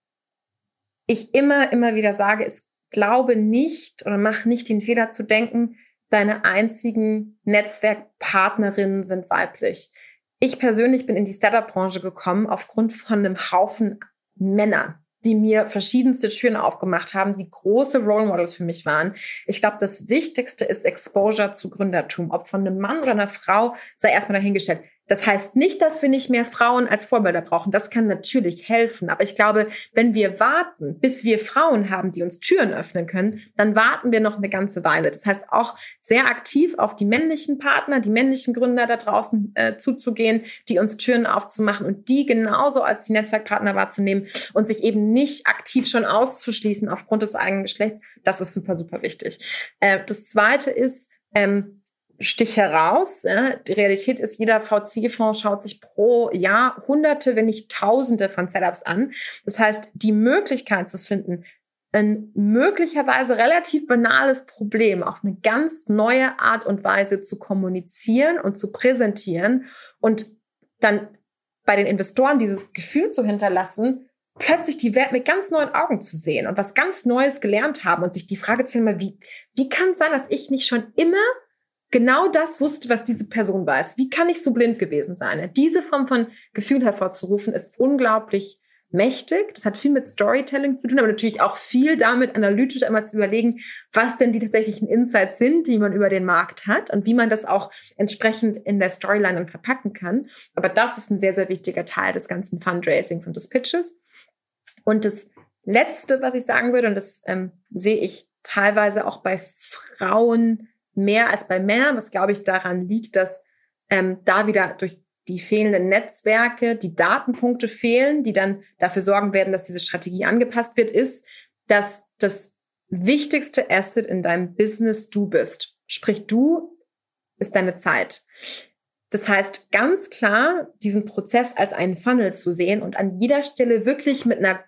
ich immer, immer wieder sage, ist, glaube nicht oder mach nicht den Fehler zu denken, deine einzigen Netzwerkpartnerinnen sind weiblich. Ich persönlich bin in die Startup-Branche gekommen aufgrund von einem Haufen Männern, die mir verschiedenste Türen aufgemacht haben, die große Role Models für mich waren. Ich glaube, das Wichtigste ist Exposure zu Gründertum. Ob von einem Mann oder einer Frau, sei erstmal dahingestellt. Das heißt nicht, dass wir nicht mehr Frauen als Vorbilder brauchen. Das kann natürlich helfen. Aber ich glaube, wenn wir warten, bis wir Frauen haben, die uns Türen öffnen können, dann warten wir noch eine ganze Weile. Das heißt auch sehr aktiv auf die männlichen Partner, die männlichen Gründer da draußen äh, zuzugehen, die uns Türen aufzumachen und die genauso als die Netzwerkpartner wahrzunehmen und sich eben nicht aktiv schon auszuschließen aufgrund des eigenen Geschlechts. Das ist super, super wichtig. Äh, das zweite ist, ähm, Stich heraus. Ja. Die Realität ist, jeder VC-Fonds schaut sich pro Jahr Hunderte, wenn nicht Tausende von Setups an. Das heißt, die Möglichkeit zu finden, ein möglicherweise relativ banales Problem auf eine ganz neue Art und Weise zu kommunizieren und zu präsentieren und dann bei den Investoren dieses Gefühl zu hinterlassen, plötzlich die Welt mit ganz neuen Augen zu sehen und was ganz Neues gelernt haben und sich die Frage zu stellen, wie, wie kann es sein, dass ich nicht schon immer genau das wusste, was diese Person weiß. Wie kann ich so blind gewesen sein? Diese Form von Gefühl hervorzurufen, ist unglaublich mächtig. Das hat viel mit Storytelling zu tun, aber natürlich auch viel damit, analytisch einmal zu überlegen, was denn die tatsächlichen Insights sind, die man über den Markt hat und wie man das auch entsprechend in der Storyline dann verpacken kann. Aber das ist ein sehr, sehr wichtiger Teil des ganzen Fundraisings und des Pitches. Und das Letzte, was ich sagen würde, und das ähm, sehe ich teilweise auch bei Frauen mehr als bei Männern, was glaube ich daran liegt, dass ähm, da wieder durch die fehlenden Netzwerke, die Datenpunkte fehlen, die dann dafür sorgen werden, dass diese Strategie angepasst wird, ist, dass das wichtigste Asset in deinem Business du bist. Sprich, du ist deine Zeit. Das heißt, ganz klar, diesen Prozess als einen Funnel zu sehen und an jeder Stelle wirklich mit einer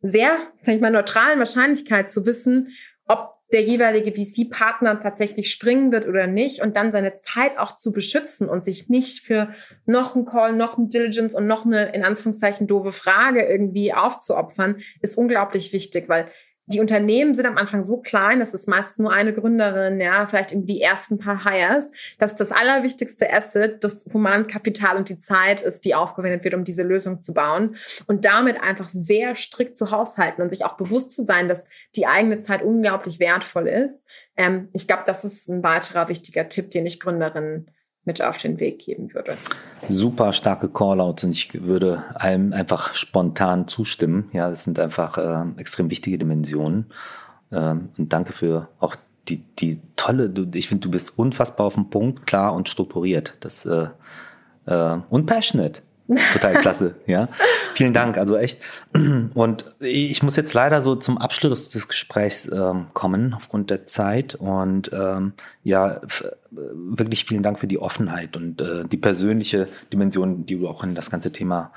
sehr, sag ich mal, neutralen Wahrscheinlichkeit zu wissen, ob der jeweilige VC-Partner tatsächlich springen wird oder nicht und dann seine Zeit auch zu beschützen und sich nicht für noch ein Call, noch ein Diligence und noch eine in Anführungszeichen doofe Frage irgendwie aufzuopfern, ist unglaublich wichtig, weil die Unternehmen sind am Anfang so klein, das ist meist nur eine Gründerin, ja, vielleicht irgendwie die ersten paar Hires, dass das allerwichtigste Asset das Humankapital und die Zeit ist, die aufgewendet wird, um diese Lösung zu bauen und damit einfach sehr strikt zu haushalten und sich auch bewusst zu sein, dass die eigene Zeit unglaublich wertvoll ist. Ähm, ich glaube, das ist ein weiterer wichtiger Tipp, den ich Gründerinnen mit auf den Weg geben würde. Super starke Callouts und ich würde allem einfach spontan zustimmen. Ja, das sind einfach äh, extrem wichtige Dimensionen. Ähm, und danke für auch die, die tolle, du, ich finde, du bist unfassbar auf den Punkt, klar und strukturiert. Das äh, äh, und passionate. Total klasse, ja. Vielen Dank, also echt. Und ich muss jetzt leider so zum Abschluss des Gesprächs ähm, kommen, aufgrund der Zeit. Und ähm, ja, wirklich vielen Dank für die Offenheit und äh, die persönliche Dimension, die du auch in das ganze Thema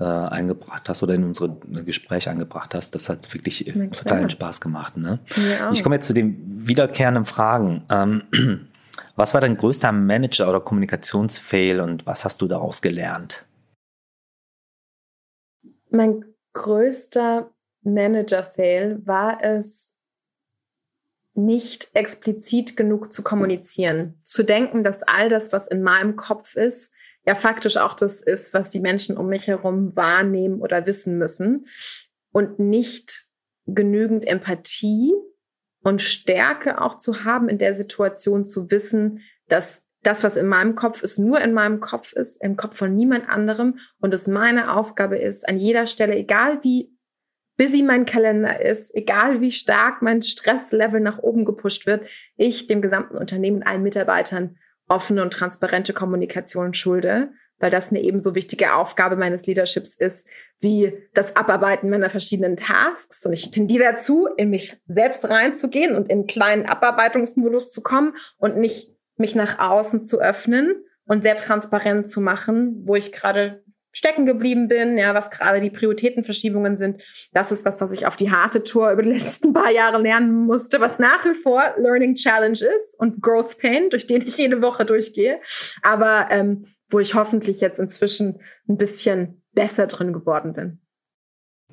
äh, eingebracht hast oder in unsere Gespräche eingebracht hast. Das hat wirklich totalen Spaß gemacht. Ne? Ich komme jetzt zu den wiederkehrenden Fragen. Ähm, was war dein größter Manager- oder Kommunikationsfail und was hast du daraus gelernt? Mein größter Manager-Fail war es, nicht explizit genug zu kommunizieren. Zu denken, dass all das, was in meinem Kopf ist, ja faktisch auch das ist, was die Menschen um mich herum wahrnehmen oder wissen müssen. Und nicht genügend Empathie und Stärke auch zu haben, in der Situation zu wissen, dass das, was in meinem Kopf ist, nur in meinem Kopf ist, im Kopf von niemand anderem und es meine Aufgabe ist, an jeder Stelle, egal wie busy mein Kalender ist, egal wie stark mein Stresslevel nach oben gepusht wird, ich dem gesamten Unternehmen, allen Mitarbeitern offene und transparente Kommunikation schulde, weil das eine ebenso wichtige Aufgabe meines Leaderships ist, wie das Abarbeiten meiner verschiedenen Tasks. Und ich tendiere dazu, in mich selbst reinzugehen und in kleinen Abarbeitungsmodus zu kommen und nicht mich nach außen zu öffnen und sehr transparent zu machen, wo ich gerade stecken geblieben bin, ja, was gerade die Prioritätenverschiebungen sind. Das ist was, was ich auf die harte Tour über die letzten paar Jahre lernen musste, was nach wie vor Learning Challenge ist und Growth Pain, durch den ich jede Woche durchgehe. Aber ähm, wo ich hoffentlich jetzt inzwischen ein bisschen besser drin geworden bin.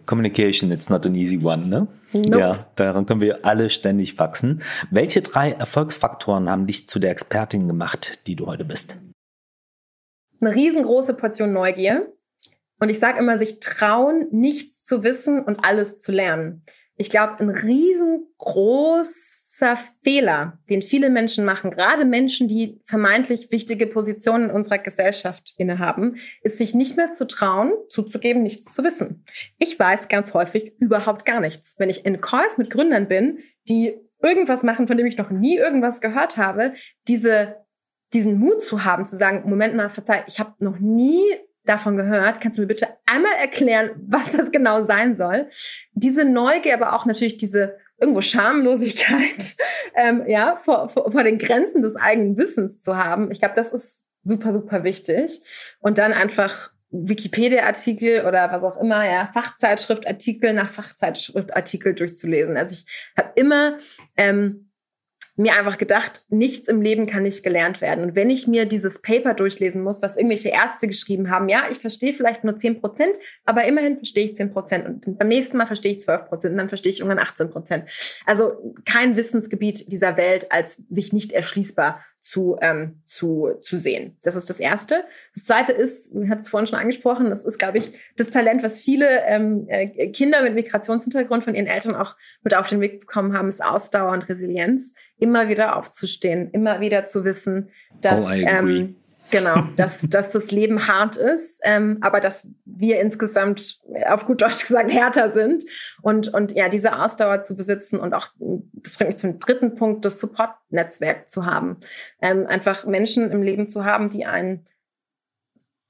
Communication, it's not an easy one, ne? Nope. Ja, daran können wir alle ständig wachsen. Welche drei Erfolgsfaktoren haben dich zu der Expertin gemacht, die du heute bist? Eine riesengroße Portion Neugier. Und ich sage immer, sich trauen, nichts zu wissen und alles zu lernen. Ich glaube, ein riesengroß großer Fehler, den viele Menschen machen, gerade Menschen, die vermeintlich wichtige Positionen in unserer Gesellschaft innehaben, ist sich nicht mehr zu trauen, zuzugeben, nichts zu wissen. Ich weiß ganz häufig überhaupt gar nichts. Wenn ich in Calls mit Gründern bin, die irgendwas machen, von dem ich noch nie irgendwas gehört habe, diese, diesen Mut zu haben, zu sagen, Moment mal, verzeih, ich habe noch nie davon gehört. Kannst du mir bitte einmal erklären, was das genau sein soll? Diese Neugier, aber auch natürlich diese irgendwo Schamlosigkeit, ähm, ja, vor, vor, vor den Grenzen des eigenen Wissens zu haben. Ich glaube, das ist super, super wichtig. Und dann einfach Wikipedia-Artikel oder was auch immer, ja, Fachzeitschriftartikel nach Fachzeitschriftartikel durchzulesen. Also ich habe immer ähm, mir einfach gedacht, nichts im Leben kann nicht gelernt werden. Und wenn ich mir dieses Paper durchlesen muss, was irgendwelche Ärzte geschrieben haben, ja, ich verstehe vielleicht nur 10 Prozent, aber immerhin verstehe ich 10 Prozent. Und beim nächsten Mal verstehe ich 12 Prozent und dann verstehe ich irgendwann 18 Prozent. Also kein Wissensgebiet dieser Welt als sich nicht erschließbar zu, ähm, zu, zu sehen. Das ist das Erste. Das Zweite ist, wir hatten es vorhin schon angesprochen, das ist, glaube ich, das Talent, was viele ähm, äh, Kinder mit Migrationshintergrund von ihren Eltern auch mit auf den Weg bekommen haben, ist Ausdauer und Resilienz. Immer wieder aufzustehen, immer wieder zu wissen, dass oh, ähm, Genau, dass, dass das Leben hart ist, ähm, aber dass wir insgesamt auf gut Deutsch gesagt härter sind und, und ja, diese Ausdauer zu besitzen und auch, das bringt mich zum dritten Punkt, das Support-Netzwerk zu haben. Ähm, einfach Menschen im Leben zu haben, die einen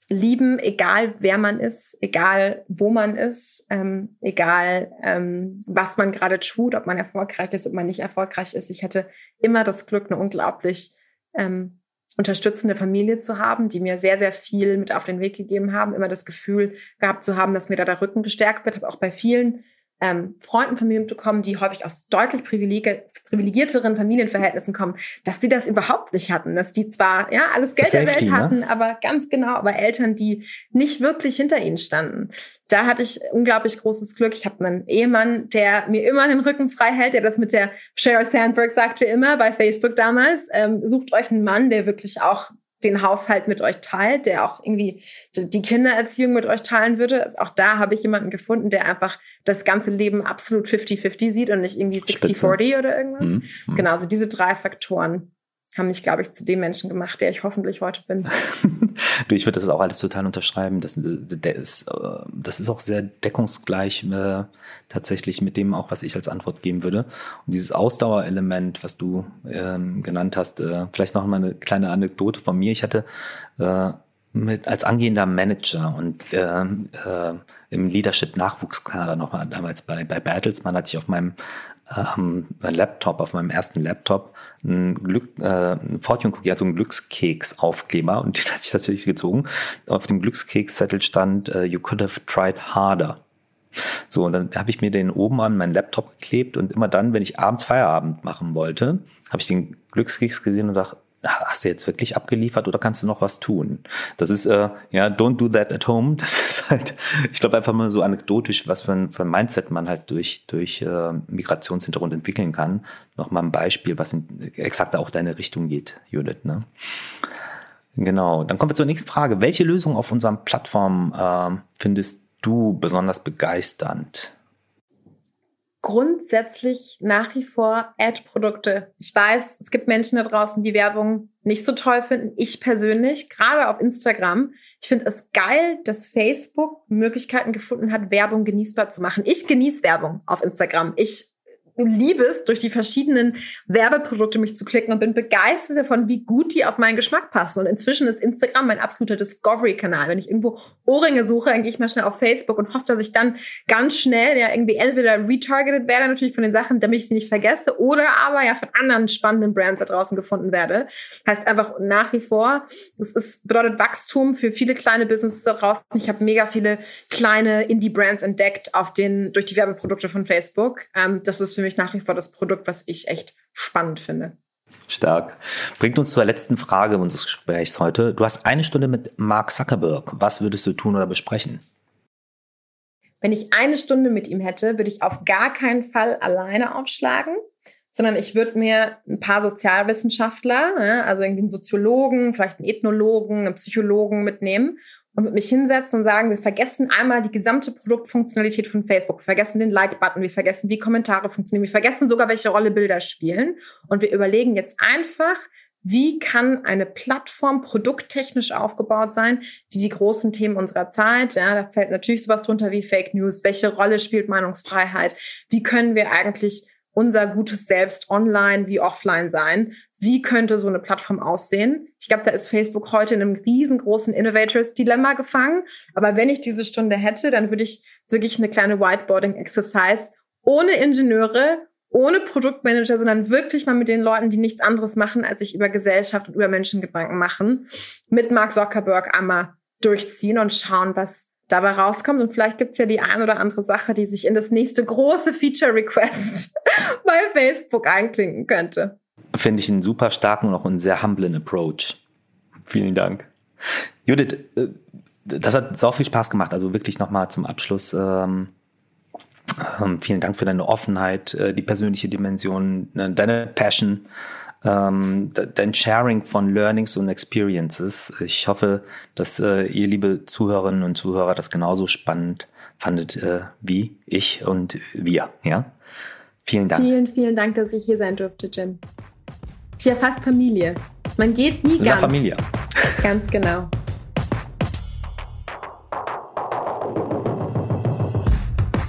lieben, egal wer man ist, egal wo man ist, ähm, egal ähm, was man gerade tut, ob man erfolgreich ist, ob man nicht erfolgreich ist. Ich hatte immer das Glück, eine unglaublich ähm, unterstützende Familie zu haben, die mir sehr, sehr viel mit auf den Weg gegeben haben, immer das Gefühl gehabt zu haben, dass mir da der Rücken gestärkt wird. Habe auch bei vielen ähm, Freunden von mir mitbekommen, die häufig aus deutlich privilegi privilegierteren Familienverhältnissen kommen, dass sie das überhaupt nicht hatten. Dass die zwar ja alles Geld Safety, der Welt ne? hatten, ne? aber ganz genau, aber Eltern, die nicht wirklich hinter ihnen standen. Da hatte ich unglaublich großes Glück. Ich habe einen Ehemann, der mir immer den Rücken frei hält, der das mit der Sheryl Sandberg sagte immer bei Facebook damals. Ähm, sucht euch einen Mann, der wirklich auch den Haushalt mit euch teilt, der auch irgendwie die Kindererziehung mit euch teilen würde. Also auch da habe ich jemanden gefunden, der einfach das ganze Leben absolut 50-50 sieht und nicht irgendwie 60-40 oder irgendwas. Mhm. Mhm. Genau, also diese drei Faktoren haben mich, glaube ich, zu dem Menschen gemacht, der ich hoffentlich heute bin. du, ich würde das auch alles total unterschreiben. Das, der ist, äh, das ist auch sehr deckungsgleich äh, tatsächlich mit dem auch, was ich als Antwort geben würde. Und dieses Ausdauerelement, was du ähm, genannt hast, äh, vielleicht noch mal eine kleine Anekdote von mir. Ich hatte äh, mit als angehender Manager und äh, äh, im Leadership-Nachwuchskader nochmal damals bei, bei Bertelsmann hatte ich auf meinem ähm, Laptop, auf meinem ersten Laptop, ein Glück, äh, ein Fortune Cookie, also ein Glückskeks-Aufkleber und den hatte ich tatsächlich gezogen. Auf dem Glückskekszettel stand, uh, you could have tried harder. So, und dann habe ich mir den oben an meinen Laptop geklebt und immer dann, wenn ich abends Feierabend machen wollte, habe ich den Glückskeks gesehen und sage, hast du jetzt wirklich abgeliefert oder kannst du noch was tun? Das ist, äh, ja, don't do that at home. Das ist halt, ich glaube einfach mal so anekdotisch, was für ein, für ein Mindset man halt durch, durch äh, Migrationshintergrund entwickeln kann. Nochmal ein Beispiel, was in, exakt auch deine Richtung geht, Judith. Ne? Genau, dann kommen wir zur nächsten Frage. Welche Lösung auf unseren Plattformen äh, findest du besonders begeisternd? Grundsätzlich nach wie vor Ad-Produkte. Ich weiß, es gibt Menschen da draußen, die Werbung nicht so toll finden. Ich persönlich, gerade auf Instagram. Ich finde es geil, dass Facebook Möglichkeiten gefunden hat, Werbung genießbar zu machen. Ich genieße Werbung auf Instagram. Ich liebe es, durch die verschiedenen Werbeprodukte mich zu klicken und bin begeistert davon, wie gut die auf meinen Geschmack passen. Und inzwischen ist Instagram mein absoluter Discovery-Kanal. Wenn ich irgendwo Ohrringe suche, dann gehe ich mal schnell auf Facebook und hoffe, dass ich dann ganz schnell ja irgendwie entweder retargeted werde, natürlich von den Sachen, damit ich sie nicht vergesse, oder aber ja von anderen spannenden Brands da draußen gefunden werde. Heißt einfach nach wie vor, es ist, bedeutet Wachstum für viele kleine Businesses da draußen. Ich habe mega viele kleine Indie-Brands entdeckt auf den, durch die Werbeprodukte von Facebook. Ähm, das ist für mich mich nach wie vor das Produkt, was ich echt spannend finde. Stark. Bringt uns zur letzten Frage unseres Gesprächs heute. Du hast eine Stunde mit Mark Zuckerberg. Was würdest du tun oder besprechen? Wenn ich eine Stunde mit ihm hätte, würde ich auf gar keinen Fall alleine aufschlagen, sondern ich würde mir ein paar Sozialwissenschaftler, also irgendwie einen Soziologen, vielleicht einen Ethnologen, einen Psychologen mitnehmen und mit mich hinsetzen und sagen, wir vergessen einmal die gesamte Produktfunktionalität von Facebook. Wir vergessen den Like-Button, wir vergessen, wie Kommentare funktionieren, wir vergessen sogar, welche Rolle Bilder spielen. Und wir überlegen jetzt einfach, wie kann eine Plattform produkttechnisch aufgebaut sein, die die großen Themen unserer Zeit, ja, da fällt natürlich sowas drunter wie Fake News, welche Rolle spielt Meinungsfreiheit, wie können wir eigentlich unser gutes Selbst online wie offline sein. Wie könnte so eine Plattform aussehen? Ich glaube, da ist Facebook heute in einem riesengroßen Innovators-Dilemma gefangen. Aber wenn ich diese Stunde hätte, dann würde ich wirklich eine kleine Whiteboarding-Exercise ohne Ingenieure, ohne Produktmanager, sondern wirklich mal mit den Leuten, die nichts anderes machen, als sich über Gesellschaft und über Menschen Gedanken machen, mit Mark Zuckerberg einmal durchziehen und schauen, was dabei rauskommt. Und vielleicht gibt's ja die ein oder andere Sache, die sich in das nächste große Feature Request bei Facebook einklinken könnte. Finde ich einen super starken und auch einen sehr humblen Approach. Vielen Dank. Judith, äh, das hat so viel Spaß gemacht. Also wirklich nochmal zum Abschluss. Ähm, ähm, vielen Dank für deine Offenheit, äh, die persönliche Dimension, äh, deine Passion ähm, dein Sharing von Learnings und Experiences. Ich hoffe, dass äh, ihr, liebe Zuhörerinnen und Zuhörer, das genauso spannend fandet äh, wie ich und wir. Ja? Vielen Dank. Vielen, vielen Dank, dass ich hier sein durfte, Jim. Ist ja fast Familie. Man geht nie La ganz. Familie. Ganz genau.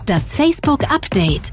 Das Facebook Update.